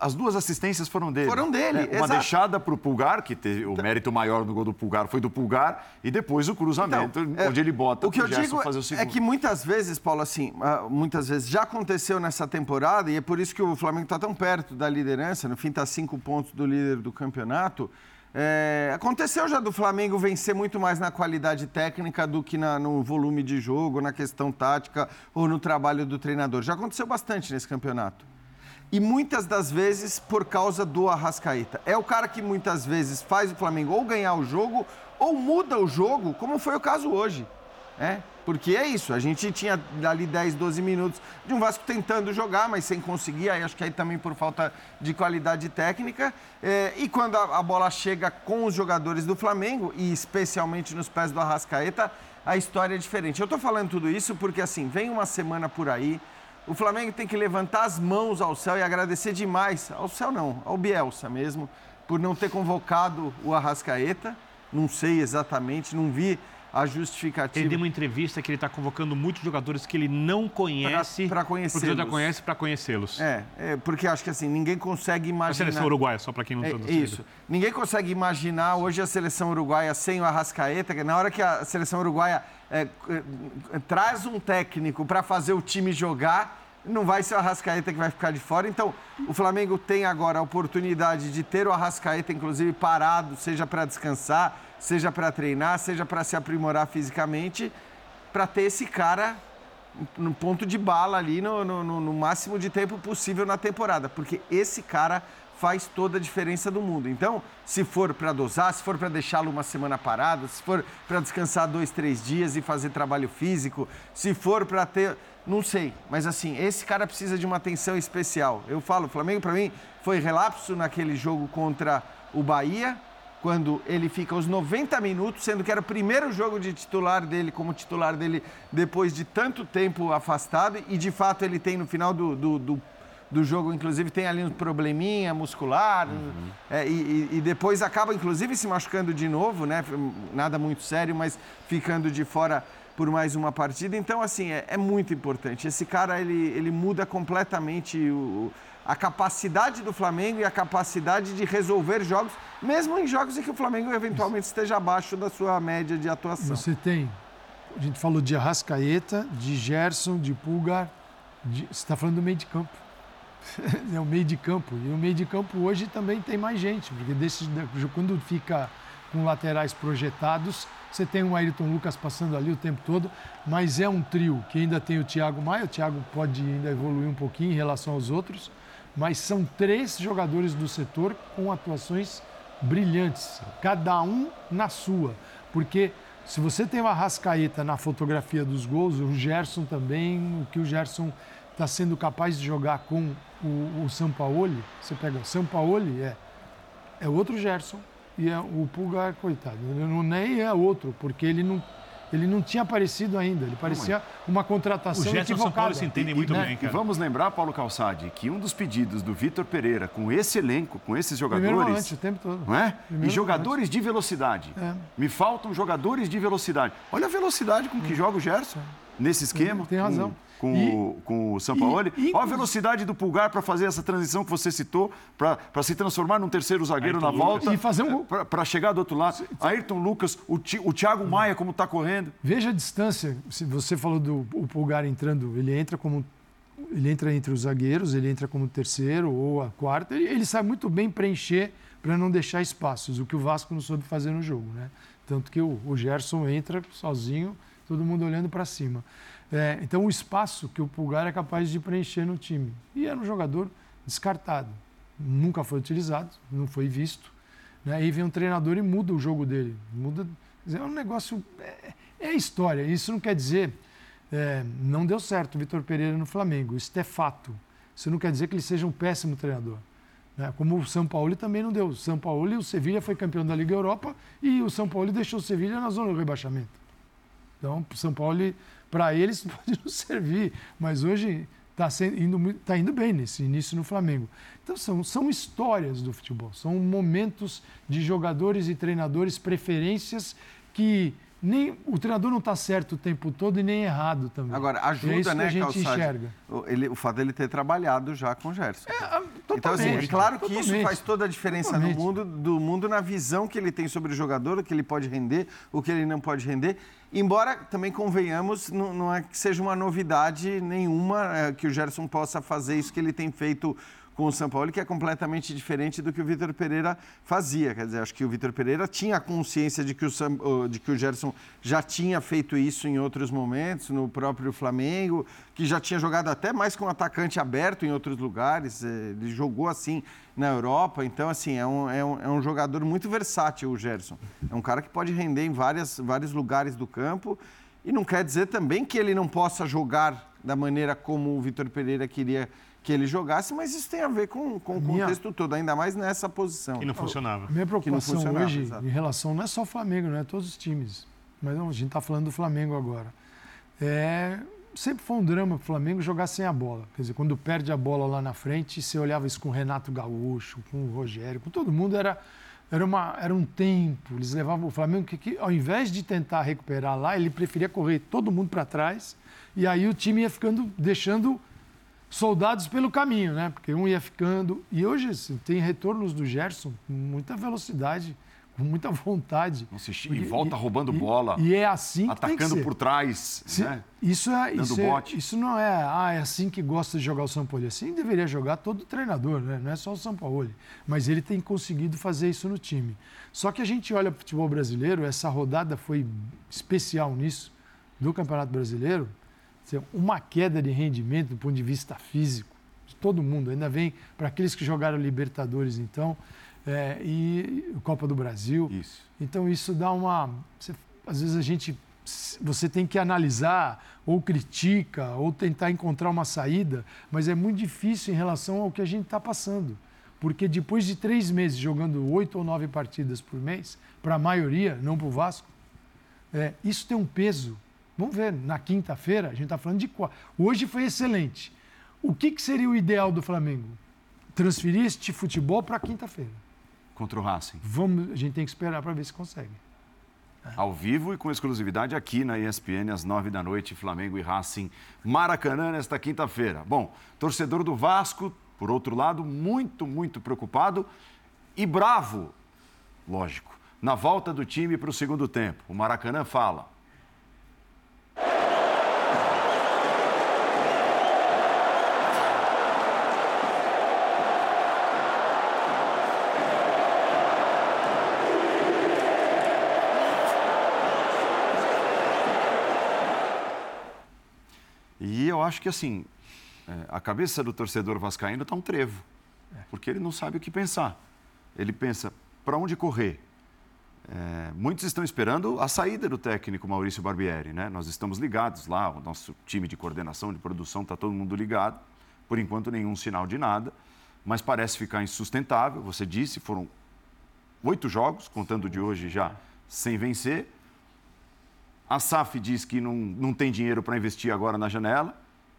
As duas assistências foram dele. Foram dele, é, Uma exato. deixada para o Pulgar, que teve o mérito maior no gol do Pulgar foi do Pulgar, e depois o cruzamento, então, é, onde ele bota o que eu digo fazer o segundo. É que muitas vezes, Paulo, assim, ah, muitas vezes já aconteceu nessa temporada, e é por isso que o Flamengo está tão perto da liderança, no fim está cinco pontos do líder do campeonato. É, aconteceu já do Flamengo vencer muito mais na qualidade técnica do que na, no volume de jogo, na questão tática ou no trabalho do treinador. Já aconteceu bastante nesse campeonato e muitas das vezes por causa do Arrascaeta. É o cara que muitas vezes faz o Flamengo ou ganhar o jogo ou muda o jogo, como foi o caso hoje. É, porque é isso, a gente tinha ali 10, 12 minutos de um Vasco tentando jogar, mas sem conseguir, aí acho que aí também por falta de qualidade técnica. É, e quando a, a bola chega com os jogadores do Flamengo, e especialmente nos pés do Arrascaeta, a história é diferente. Eu estou falando tudo isso porque, assim, vem uma semana por aí, o Flamengo tem que levantar as mãos ao céu e agradecer demais, ao céu não, ao Bielsa mesmo, por não ter convocado o Arrascaeta. Não sei exatamente, não vi a justificativa. Ele deu uma entrevista que ele está convocando muitos jogadores que ele não conhece para conhecê-los. Porque ele já conhece para conhecê-los. É, é, porque acho que assim, ninguém consegue imaginar... A seleção uruguaia, só para quem não está é, Isso. Ninguém consegue imaginar hoje a seleção uruguaia sem o Arrascaeta, que na hora que a seleção uruguaia é, é, traz um técnico para fazer o time jogar não vai ser o Arrascaeta que vai ficar de fora. Então, o Flamengo tem agora a oportunidade de ter o Arrascaeta, inclusive, parado, seja para descansar, seja para treinar, seja para se aprimorar fisicamente, para ter esse cara no ponto de bala ali no, no, no, máximo de tempo possível na temporada, porque esse cara faz toda a diferença do mundo. Então, se for para dosar, se for para deixá-lo uma semana parado, se for para descansar dois, três dias e fazer trabalho físico, se for para ter, não sei, mas assim, esse cara precisa de uma atenção especial. Eu falo, o Flamengo para mim foi relapso naquele jogo contra o Bahia, quando ele fica os 90 minutos, sendo que era o primeiro jogo de titular dele, como titular dele, depois de tanto tempo afastado, e de fato ele tem no final do, do, do, do jogo, inclusive, tem ali um probleminha muscular, uhum. é, e, e, depois acaba, inclusive, se machucando de novo, né? Nada muito sério, mas ficando de fora por mais uma partida. Então, assim, é, é muito importante. Esse cara, ele, ele muda completamente o, a capacidade do Flamengo e a capacidade de resolver jogos, mesmo em jogos em que o Flamengo eventualmente esteja abaixo da sua média de atuação. Você tem, a gente falou de Arrascaeta, de Gerson, de Pulgar, de, você está falando do meio de campo. é o meio de campo. E o meio de campo hoje também tem mais gente, porque desse, quando fica com laterais projetados, você tem o Ayrton Lucas passando ali o tempo todo, mas é um trio que ainda tem o Thiago Maia, o Thiago pode ainda evoluir um pouquinho em relação aos outros, mas são três jogadores do setor com atuações brilhantes, cada um na sua. Porque se você tem o Arrascaeta na fotografia dos gols, o Gerson também, o que o Gerson está sendo capaz de jogar com o, o Sampaoli, você pega o Sampaoli, é, é outro Gerson, e é, o Pulgar, coitado, não, nem é outro, porque ele não ele não tinha aparecido ainda, ele parecia uma contratação o Gerson equivocada. São Paulo se entendem muito e, né? bem, cara. E vamos lembrar, Paulo Calçade, que um dos pedidos do Vitor Pereira, com esse elenco, com esses jogadores... Primeiro volante, o tempo todo. Não é? Primeiro e jogadores volante. de velocidade. É. Me faltam jogadores de velocidade. Olha a velocidade com que é. joga o Gerson nesse esquema. Tem razão. Hum. Com, E- o, com o Sampaoli. e- Olha a velocidade do Pulgar para fazer essa transição que você citou, para se transformar num terceiro zagueiro Ayrton na volta. E fazer um gol. Para chegar do outro lado. Ayrton Lucas, o, Ti- o Thiago Maia, como está correndo. Veja a distância. Se você falou do o Pulgar entrando, ele entra como ele entra entre os zagueiros, ele entra como terceiro ou a quarta. Ele, ele sabe muito bem preencher para não deixar espaços, o que o Vasco não soube fazer no jogo, né? Tanto que o, o Gerson entra sozinho, todo mundo olhando para cima. É, então o espaço que o Pulgar é capaz de preencher no time. E era um jogador descartado, nunca foi utilizado, não foi visto. Né? Aí vem um treinador e muda o jogo dele, muda. É um negócio é, é história. Isso não quer dizer é, não deu certo o Vitor Pereira no Flamengo. Isso é fato. Isso não quer dizer que ele seja um péssimo treinador. né? Como o São Paulo também não deu. São Paulo e o Sevilha foi campeão da Liga Europa e o São Paulo deixou o Sevilha na zona do rebaixamento. Então, o São Paulo, para eles, pode não servir. Mas hoje está indo, tá indo bem nesse início no Flamengo. Então, são, são histórias do futebol. São momentos de jogadores e treinadores, preferências que nem o treinador não está certo o tempo todo e nem errado também. Agora, é ajuda, isso que né, a gente Calçade? enxerga. O, ele- o fato dele ter trabalhado já com o Gerson. então, assim, é claro que isso totalmente. faz toda a diferença no mundo, do mundo na visão que ele tem sobre o jogador, o que ele pode render, o que ele não pode render. Embora, também convenhamos, não, não é que seja uma novidade nenhuma é, que o Gerson possa fazer isso que ele tem feito com o São Paulo, que é completamente diferente do que o Vitor Pereira fazia. Quer dizer, acho que o Vitor Pereira tinha consciência de que, o Sam- de que o Gerson já tinha feito isso em outros momentos, no próprio Flamengo, que já tinha jogado até mais com atacante aberto em outros lugares. eh, Ele jogou assim na Europa. Então, assim, é um, é um, é um jogador muito versátil, o Gerson. É um cara que pode render em várias, vários lugares do campo. E não quer dizer também que ele não possa jogar da maneira como o Vitor Pereira queria que ele jogasse, mas isso tem a ver com, com o Minha- contexto todo, ainda mais nessa posição. E não funcionava. Minha Que não preocupação funcionava, hoje, exato. em relação, não é só o Flamengo, não é todos os times. Mas não, a gente está falando do Flamengo agora. É, sempre foi um drama para o Flamengo jogar sem a bola. Quer dizer, quando perde a bola lá na frente, você olhava isso com o Renato Gaúcho, com o Rogério, com todo mundo, era, era, uma, era um tempo. Eles levavam o Flamengo, que, que ao invés de tentar recuperar lá, ele preferia correr todo mundo para trás. E aí o time ia ficando, deixando soldados pelo caminho, né? Porque um ia ficando. E hoje assim, tem retornos do Gerson com muita velocidade, com muita vontade. Nossa, e volta roubando bola. E é assim que tem que Atacando por trás, Se- né? Isso, é, Dando isso, é- bote. isso não é, ah, é assim que gosta de jogar o São Paulo. Assim deveria jogar todo treinador, né? não é só o São Paulo. Mas ele tem conseguido fazer isso no time. Só que a gente olha para o futebol brasileiro, essa rodada foi especial nisso, do Campeonato Brasileiro. Uma queda de rendimento do ponto de vista físico, de todo mundo. Ainda vem para aqueles que jogaram Libertadores, então, é, e Copa do Brasil. Isso. Então isso dá uma. você- às vezes a gente. Você tem que analisar, ou critica, ou tentar encontrar uma saída, mas é muito difícil em relação ao que a gente está passando. Porque depois de três meses jogando oito ou nove partidas por mês, para a maioria, não para o Vasco, é, isso tem um peso. Vamos ver, na quinta-feira, a gente está falando de quatro. Hoje foi excelente. O que, que seria o ideal do Flamengo? Transferir este futebol para quinta-feira. Contra o Racing. Vamos, a gente tem que esperar para ver se consegue. Ao vivo e com exclusividade aqui na ESPN, às nove da noite, Flamengo e Racing Maracanã, nesta quinta-feira. Bom, torcedor do Vasco, por outro lado, muito, muito preocupado e bravo, lógico, na volta do time para o segundo tempo. O Maracanã fala. Acho que assim, é, a cabeça do torcedor vascaíno está um trevo, porque ele não sabe o que pensar. Ele pensa para onde correr. É, muitos estão esperando a saída do técnico Maurício Barbieri, né? Nós estamos ligados lá, o nosso time de coordenação de produção está todo mundo ligado. Por enquanto nenhum sinal de nada, mas parece ficar insustentável. Você disse, foram oito jogos, contando de hoje já sem vencer. A SAF diz que não, não tem dinheiro para investir agora na janela,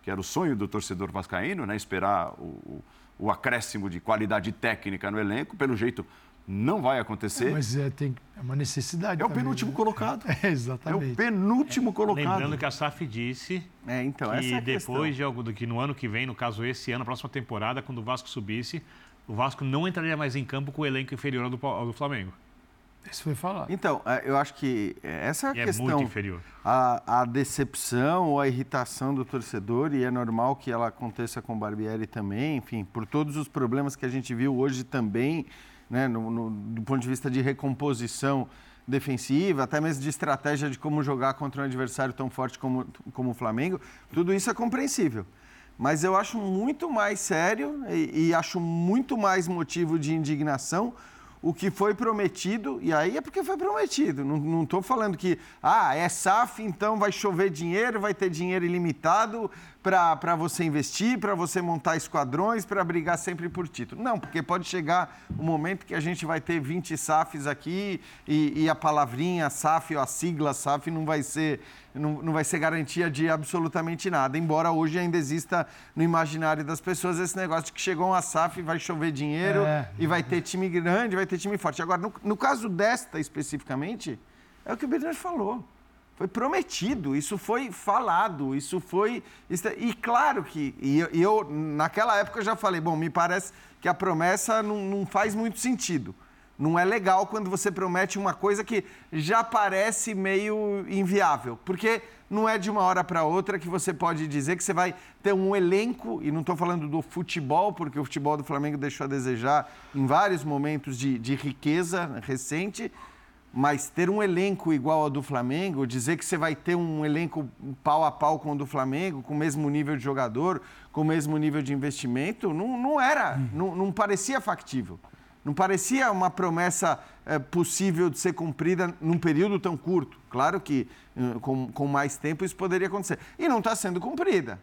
que era o sonho do torcedor vascaíno, né? esperar o, o, o acréscimo de qualidade técnica no elenco. Pelo jeito, não vai acontecer. Mas é, tem, é uma necessidade. É o também, penúltimo né? colocado. É, exatamente. É o penúltimo colocado. Lembrando que a SAF disse É, então, essa que é a depois de algo do que no ano que vem, no caso esse ano, a próxima temporada, quando o Vasco subisse, o Vasco não entraria mais em campo com o elenco inferior ao do, ao do Flamengo. Isso foi falar. Então, é, eu acho que essa é a E é questão. muito inferior. A, a decepção ou a irritação do torcedor, e é normal que ela aconteça com o Barbieri também, enfim, por todos os problemas que a gente viu hoje também, né, no, no- do ponto de vista de recomposição defensiva, até mesmo de estratégia de como jogar contra um adversário tão forte como, como o Flamengo, tudo isso é compreensível. Mas eu acho muito mais sério e, e acho muito mais motivo de indignação o que foi prometido, e aí é porque foi prometido. Não estou falando que, ah, é SAF, então vai chover dinheiro, vai ter dinheiro ilimitado para você investir, para você montar esquadrões, para brigar sempre por título. Não, porque pode chegar um momento que a gente vai ter 20 SAFs aqui e, e a palavrinha SAF ou a sigla SAF não vai ser não, não vai ser garantia de absolutamente nada, embora hoje ainda exista no imaginário das pessoas esse negócio de que chegou uma SAF e vai chover dinheiro É. e vai ter time grande, vai ter time forte. Agora, no, no caso desta especificamente, é o que o Bernardo falou. Foi prometido, isso foi falado, isso foi. e claro que. E eu, eu, naquela época, já falei: bom, me parece que a promessa não, não faz muito sentido. Não é legal quando você promete uma coisa que já parece meio inviável, porque não é de uma hora para outra que você pode dizer que você vai ter um elenco, e não estou falando do futebol, porque o futebol do Flamengo deixou a desejar em vários momentos de, de riqueza recente, mas ter um elenco igual ao do Flamengo, dizer que você vai ter um elenco pau a pau com o do Flamengo, com o mesmo nível de jogador, com o mesmo nível de investimento, não, não era, não, não parecia factível. Não parecia uma promessa eh, possível de ser cumprida num período tão curto. Claro que eh, com, com mais tempo isso poderia acontecer. E não está sendo cumprida.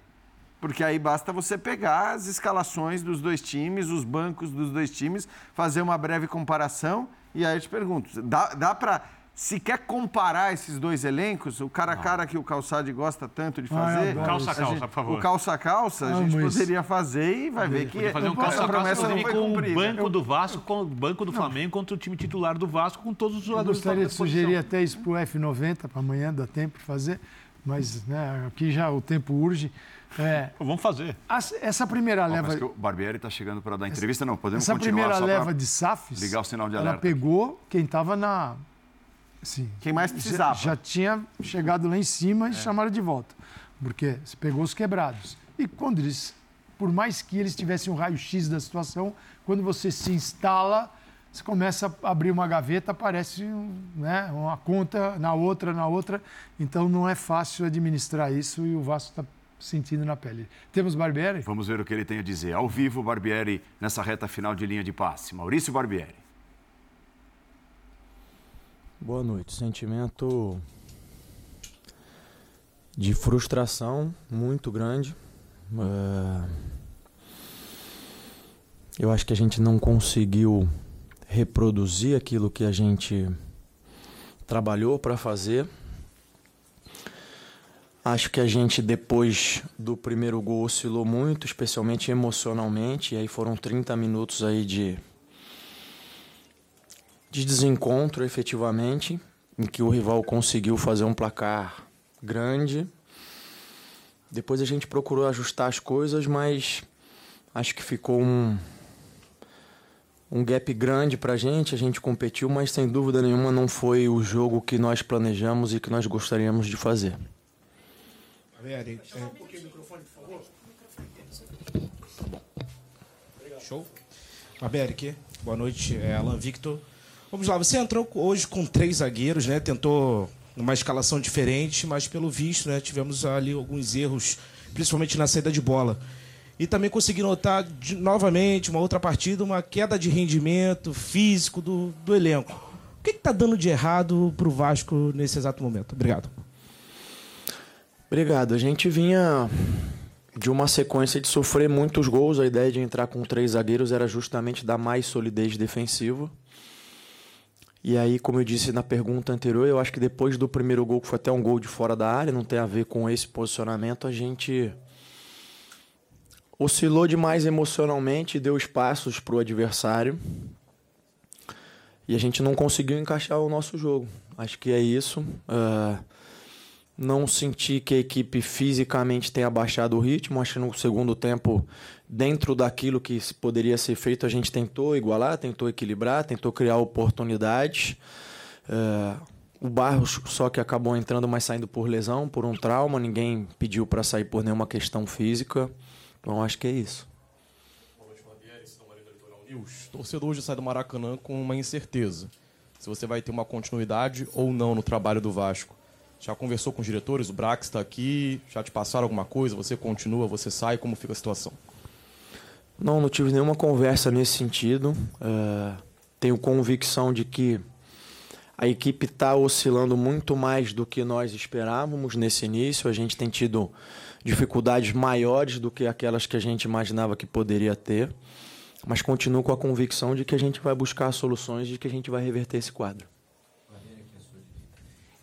Porque aí basta você pegar as escalações dos dois times, os bancos dos dois times, fazer uma breve comparação. E aí eu te pergunto: dá, dá para sequer comparar esses dois elencos? O cara a cara que o Calçade gosta tanto de Ah, eu fazer. adoro Calça a A calça, gente- por favor. O calça-calça a Amo gente poderia fazer e vai ver que Podia fazer um essa calça promessa não calça foi com o cumprida. banco do Vasco, com o banco do Flamengo contra o time titular do Vasco, com todos os Eu jogadores gostaria da de sugerir até isso para o F90, para amanhã, dá tempo de fazer, mas né, aqui já o tempo urge. É, Vamos fazer. essa primeira leva. mas que o Barbieri está chegando para dar entrevista, não. Podemos Essa continuar primeira só pra- leva de SAFs, ligar o sinal de ela alerta. pegou quem estava na. Assim, Quem mais precisava. Já, já tinha chegado lá em cima e É. chamaram de volta. Porque você pegou os quebrados. E quando eles, por mais que eles tivessem um raio-x da situação, quando você se instala, você começa a abrir uma gaveta, aparece né, uma conta na outra, na outra. Então não é fácil administrar isso e o Vasco está sentindo na pele. Temos Barbieri? Vamos ver o que ele tem a dizer. Ao vivo, Barbieri, nessa reta final de linha de passe. Maurício Barbieri. Boa noite. Sentimento de frustração muito grande. É, Eu acho que a gente não conseguiu reproduzir aquilo que a gente trabalhou para fazer. Acho que a gente, depois do primeiro gol, oscilou muito, especialmente emocionalmente. E aí foram 30 minutos aí de de desencontro efetivamente, em que o rival conseguiu fazer um placar grande. Depois a gente procurou ajustar as coisas, mas acho que ficou um, um gap grande pra gente. A gente competiu, mas sem dúvida nenhuma não foi o jogo que nós planejamos e que nós gostaríamos de fazer. Barbieri, é... Show. Aqui. Boa noite, é Alan Victor. Vamos lá, você entrou hoje com três zagueiros, né? Tentou uma escalação diferente, mas pelo visto, né, tivemos ali alguns erros, principalmente na saída de bola. E também consegui notar de- novamente, uma outra partida, uma queda de rendimento físico do, do elenco. O que está dando de errado para o Vasco nesse exato momento? Obrigado. Obrigado. A gente vinha de uma sequência de sofrer muitos gols. A ideia de entrar com três zagueiros era justamente dar mais solidez defensiva. E aí, como eu disse na pergunta anterior, eu acho que depois do primeiro gol, que foi até um gol de fora da área, não tem a ver com esse posicionamento, a gente oscilou demais emocionalmente, deu espaços para o adversário. e a gente não conseguiu encaixar o nosso jogo. Acho que é isso. Uh, não senti que a equipe fisicamente tenha baixado o ritmo. Acho que no segundo tempo, dentro daquilo que poderia ser feito, a gente tentou igualar, tentou equilibrar, tentou criar oportunidades. Uh, o Barros só que acabou entrando, mas saindo por lesão, por um trauma. Ninguém pediu para sair por nenhuma questão física. Então acho que é isso. News. Torcedor hoje sai do Maracanã com uma incerteza. Se você vai ter uma continuidade ou não no trabalho do Vasco. Já conversou com os diretores? O Brax está aqui. Já te passaram alguma coisa? Você continua? Você sai? Como fica a situação? Não, não tive nenhuma conversa nesse sentido. Uh, tenho convicção de que a equipe está oscilando muito mais do que nós esperávamos nesse início. A gente tem tido dificuldades maiores do que aquelas que a gente imaginava que poderia ter mas continuo com a convicção de que a gente vai buscar soluções de que a gente vai reverter esse quadro.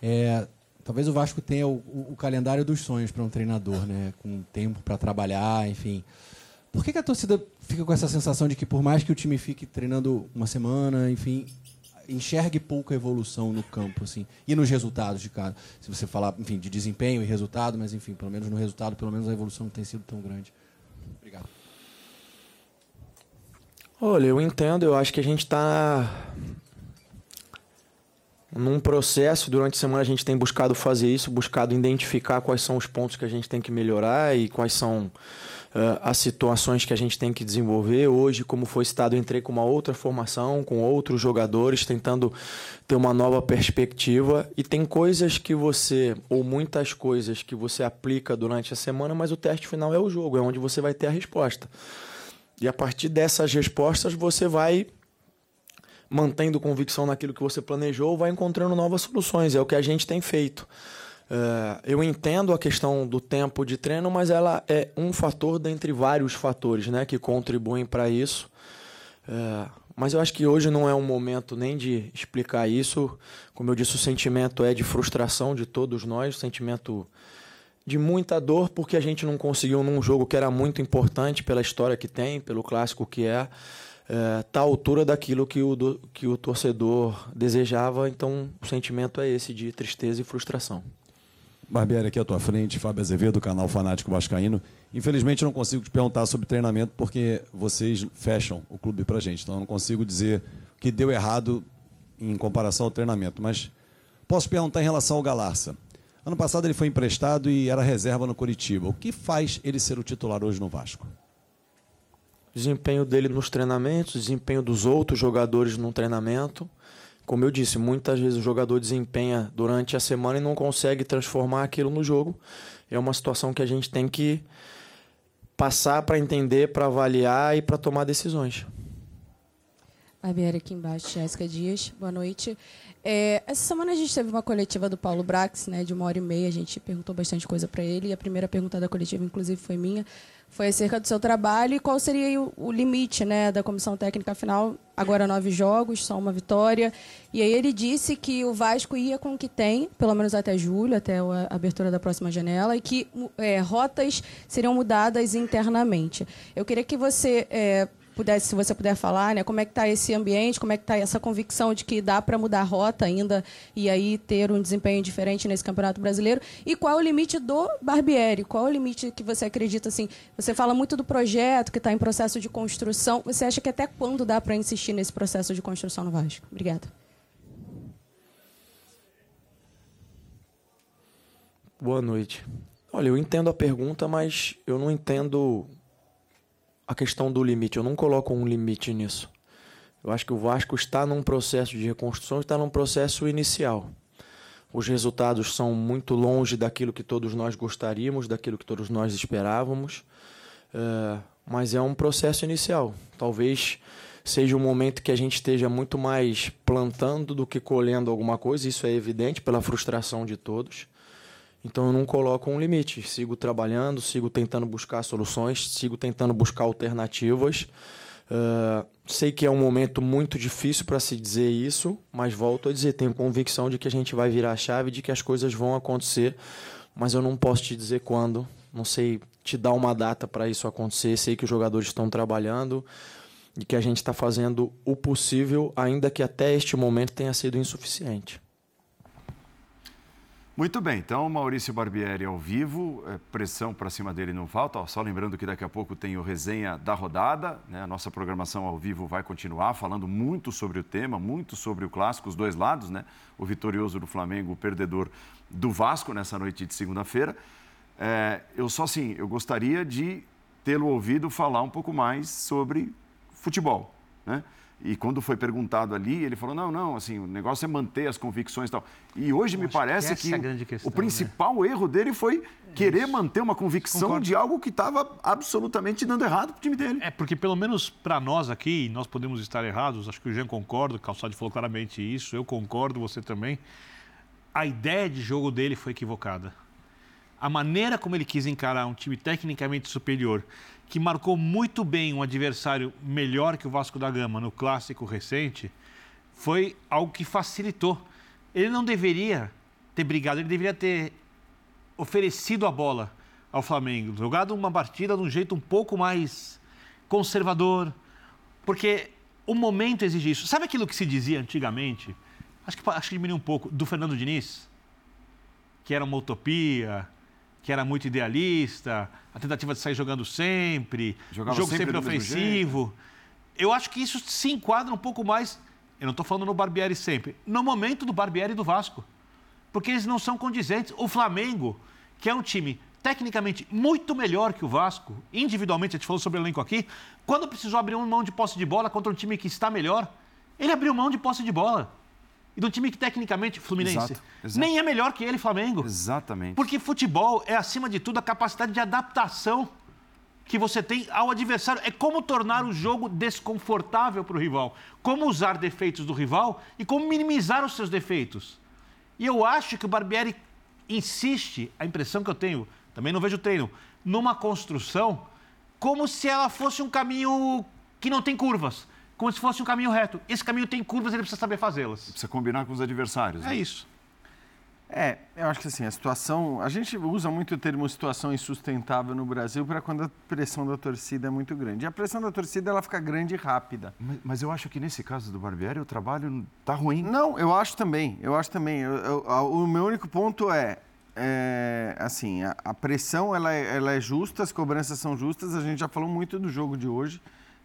É, talvez o Vasco tenha o, o, calendário dos sonhos para um treinador, né? Com tempo para trabalhar, enfim. Por que, que, a torcida fica com essa sensação de que por mais que o time fique treinando uma semana, enfim, enxergue pouca evolução no campo, assim, e nos resultados de cada. Se você falar, enfim, de desempenho e resultado, mas enfim, pelo menos no resultado, pelo menos a evolução não tem sido tão grande. Obrigado. Olha, eu entendo, eu acho que a gente está num processo, durante a semana a gente tem buscado fazer isso, buscado identificar quais são os pontos que a gente tem que melhorar e quais são uh, as situações que a gente tem que desenvolver. Hoje, como foi citado, entrei com uma outra formação, com outros jogadores, tentando ter uma nova perspectiva. E tem coisas que você, ou muitas coisas que você aplica durante a semana, mas o teste final é o jogo, é onde você vai ter a resposta. E a partir dessas respostas você vai mantendo convicção naquilo que você planejou, vai encontrando novas soluções. É o que a gente tem feito. Uh, eu entendo a questão do tempo de treino, mas ela é um fator dentre vários fatores né, que contribuem para isso. Uh, mas eu acho que hoje não é um momento nem de explicar isso. Como eu disse, o sentimento é de frustração de todos nós, o sentimento de muita dor porque a gente não conseguiu num jogo que era muito importante pela história que tem, pelo clássico que é, é tá à altura daquilo que o, do, que o torcedor desejava. Então o sentimento é esse de tristeza e frustração. Barbieri, aqui à tua frente, Fábio Azevedo, canal Fanático Vascaíno. Infelizmente, não consigo te perguntar sobre treinamento porque vocês fecham o clube pra gente. Então, eu não consigo dizer o que deu errado em comparação ao treinamento. Mas posso perguntar em relação ao Galarça. Ano passado ele foi emprestado e era reserva no Curitiba. O que faz ele ser o titular hoje no Vasco? Desempenho dele nos treinamentos, desempenho dos outros jogadores no treinamento. Como eu disse, muitas vezes o jogador desempenha durante a semana e não consegue transformar aquilo no jogo. É uma situação que a gente tem que passar para entender, para avaliar e para tomar decisões. Barbieri aqui embaixo, Jéssica Dias. Boa noite. É, essa semana a gente teve uma coletiva do Paulo Brax, né, de uma hora e meia. A gente perguntou bastante coisa para ele. E a primeira pergunta da coletiva, inclusive, foi minha. Foi acerca do seu trabalho e qual seria o, o limite né, da comissão técnica final. Agora nove jogos, só uma vitória. E aí ele disse que o Vasco ia com o que tem, pelo menos até julho, até a abertura da próxima janela, e que é, rotas seriam mudadas internamente. Eu queria que você é, pudesse, se você puder falar, né, como é que está esse ambiente, como é que está essa convicção de que dá para mudar a rota ainda e aí ter um desempenho diferente nesse Campeonato Brasileiro e qual é o limite do Barbieri? Qual é o limite que você acredita assim? Você fala muito do projeto que está em processo de construção. Você acha que até quando dá para insistir nesse processo de construção no Vasco? Obrigada. Boa noite. Olha, eu entendo a pergunta, mas eu não entendo a questão do limite. Eu não coloco um limite nisso. Eu acho que o Vasco está num processo de reconstrução, está num processo inicial. Os resultados são muito longe daquilo que todos nós gostaríamos, daquilo que todos nós esperávamos, é, mas é um processo inicial. Talvez seja um momento que a gente esteja muito mais plantando do que colhendo alguma coisa, isso é evidente pela frustração de todos. Então eu não coloco um limite, sigo trabalhando, sigo tentando buscar soluções, sigo tentando buscar alternativas. Uh, sei que é um momento muito difícil para se dizer isso, mas volto a dizer, tenho convicção de que a gente vai virar a chave, de que as coisas vão acontecer, mas eu não posso te dizer quando, não sei te dar uma data para isso acontecer. Sei que os jogadores estão trabalhando, e que a gente está fazendo o possível, ainda que até este momento tenha sido insuficiente. Muito bem, então Maurício Barbieri ao vivo, é, pressão para cima dele não falta. Só lembrando que daqui a pouco tem o resenha da rodada, né? a nossa programação ao vivo vai continuar falando muito sobre o tema, muito sobre o clássico, os dois lados, né? O vitorioso do Flamengo, o perdedor do Vasco nessa noite de segunda-feira. É, eu só assim, eu gostaria de tê-lo ouvido falar um pouco mais sobre futebol, né? E quando foi perguntado ali, ele falou: não, não, assim, o negócio é manter as convicções e tal. E hoje me parece que, que questão, o principal né? erro dele foi querer Isso. manter uma convicção Concordo. de algo que estava absolutamente dando errado para o time dele. É, porque pelo menos para nós aqui, nós podemos estar errados, acho que o Jean concorda, o Calçado falou claramente isso, eu concordo, você também. A ideia de jogo dele foi equivocada. A maneira como ele quis encarar um time tecnicamente superior que marcou muito bem um adversário melhor que o Vasco da Gama no clássico recente, foi algo que facilitou. Ele não deveria ter brigado, ele deveria ter oferecido a bola ao Flamengo, jogado uma partida de um jeito um pouco mais conservador, porque o momento exige isso. Sabe aquilo que se dizia antigamente? Acho que, acho que diminuiu um pouco, do Fernando Diniz, que era uma utopia, que era muito idealista, a tentativa de sair jogando sempre, Jogava jogo sempre, sempre ofensivo. Eu acho que isso se enquadra um pouco mais, eu não estou falando no Barbieri sempre, no momento do Barbieri e do Vasco. Porque eles não são condizentes. O Flamengo, que é um time tecnicamente muito melhor que o Vasco, individualmente, a gente falou sobre o elenco aqui, quando precisou abrir uma mão de posse de bola contra um time que está melhor, ele abriu mão de posse de bola e do time que tecnicamente, Fluminense, exato, exato. nem é melhor que ele, Flamengo. Exatamente. Porque futebol é, acima de tudo, a capacidade de adaptação que você tem ao adversário. É como tornar o jogo desconfortável para o rival. Como usar defeitos do rival e como minimizar os seus defeitos. E eu acho que o Barbieri insiste, a impressão que eu tenho, também não vejo treino, numa construção como se ela fosse um caminho que não tem curvas como se fosse um caminho reto. Esse caminho tem curvas, ele precisa saber fazê-las. Precisa combinar com os adversários. É né? isso. É, eu acho que assim, a situação. A gente usa muito o termo situação insustentável no Brasil para quando a pressão da torcida é muito grande. E a pressão da torcida ela fica grande e rápida. Mas, mas eu acho que nesse caso do Barbieri o trabalho tá ruim. Não, eu acho também. Eu acho também. Eu, eu, o meu único ponto é. É, assim, a, a pressão ela é, ela é justa, as cobranças são justas. A gente já falou muito do jogo de hoje.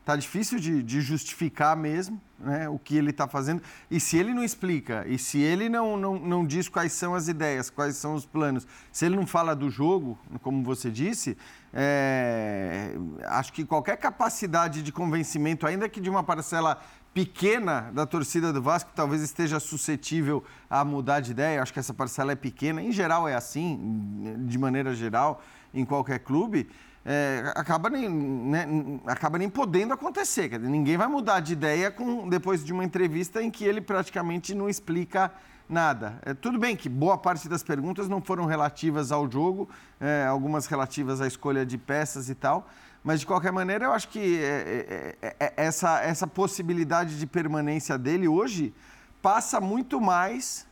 Tá difícil de, de justificar mesmo né, o que ele está fazendo. E se ele não explica, e se ele não, não, não diz quais são as ideias, quais são os planos, se ele não fala do jogo, como você disse, é, acho que qualquer capacidade de convencimento, ainda que de uma parcela pequena da torcida do Vasco, talvez esteja suscetível a mudar de ideia. Acho que essa parcela é pequena. Em geral é assim, de maneira geral, em qualquer clube é, acaba, nem, né, acaba nem podendo acontecer. Dizer, ninguém vai mudar de ideia com, depois de uma entrevista em que ele praticamente não explica nada. É, tudo bem que boa parte das perguntas não foram relativas ao jogo, é, algumas relativas à escolha de peças e tal, mas de qualquer maneira eu acho que é, é, é, essa, essa possibilidade de permanência dele hoje passa muito mais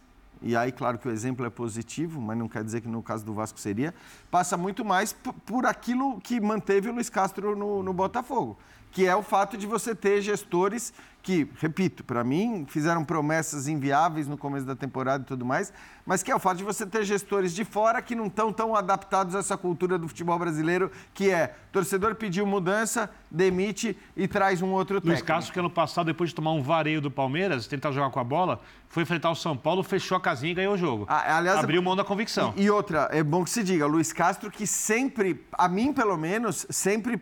e aí, claro que o exemplo é positivo, mas não quer dizer que no caso do Vasco seria, passa muito mais por aquilo que manteve o Luiz Castro no, no Botafogo, que é o fato de você ter gestores que, repito, para mim, fizeram promessas inviáveis no começo da temporada e tudo mais, mas que é o fato de você ter gestores de fora que não estão tão adaptados a essa cultura do futebol brasileiro, que é torcedor pediu mudança, demite e traz um outro técnico. Luiz Castro, que ano passado, depois de tomar um vareio do Palmeiras, tentar jogar com a bola, foi enfrentar o São Paulo, fechou a casinha e ganhou o jogo. Ah, aliás, Abriu mão da convicção. E, e outra, é bom que se diga, Luiz Castro que sempre, a mim pelo menos, sempre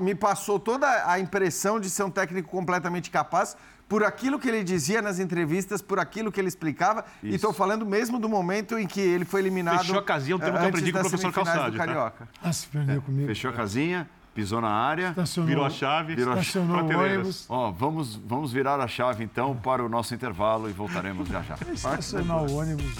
me passou toda a impressão de ser um técnico completamente capaz por aquilo que ele dizia nas entrevistas, por aquilo que ele explicava. Isso. E estou falando mesmo do momento em que ele foi eliminado. Fechou a casinha, um termo que eu aprendi com o professor Calçado. Carioca. Tá? Ah, se perdeu é. comigo. Fechou a casinha, pisou na área, Estacionou, virou a chave, virou estacionou o ônibus. Ó, vamos, vamos virar a chave então para o nosso intervalo e voltaremos já já. Estacionar o ônibus.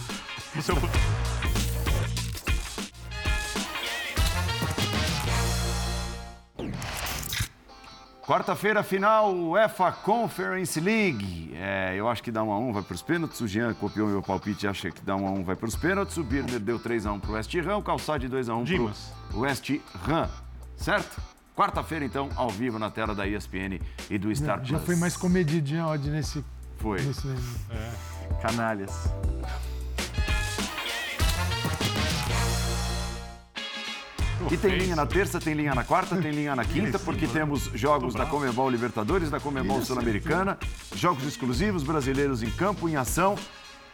Quarta-feira, final UEFA Conference League. É, eu acho que dá 1 a 1 vai para os pênaltis. O Jean copiou meu palpite, acha que dá 1 a 1 vai para os pênaltis. O Birner deu 3 a 1 para o West Ham. O Calçade 2 a 1 para o West Ham. Certo? Quarta-feira, então, ao vivo na tela da ESPN e do Star Já Plus. foi mais comedido, Jean Odd, nesse. Foi. nesse Canalhas. E tem linha na terça, tem linha na quarta, tem linha na quinta, porque temos jogos da Comebol Libertadores, da Comebol Sul-Americana, jogos exclusivos brasileiros em campo, em ação.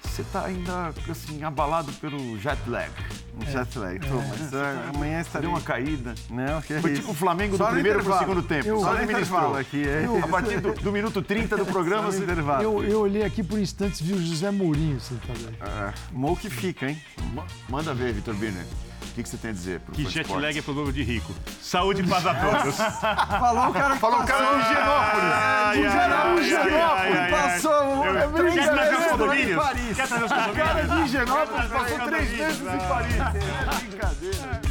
Você está ainda, assim, abalado pelo jet lag. Um jet lag. Pô, mas ah, amanhã estarei... Deu uma caída. Não, que Foi isso. tipo o Flamengo do primeiro para o segundo tempo. Eu- Só no intervalo aqui, é. A partir do, do minuto 30 do programa, você... intervalo. Eu, eu olhei aqui por instantes e vi o José Mourinho sentado aí. É, Mou que fica, hein? Ma- Manda ver, Vitor Birner. O que, que você tem a dizer? Pro Que jet lag é problema de rico. Saúde e paz a todos. Falou o cara que Falou o cara de Higienópolis. Higienópolis, passou. É Quer trazer brincadeira, os é condomínios? Paris. Quer trazer os O cara de condomínios? Higienópolis passou três condomínios? meses em Paris.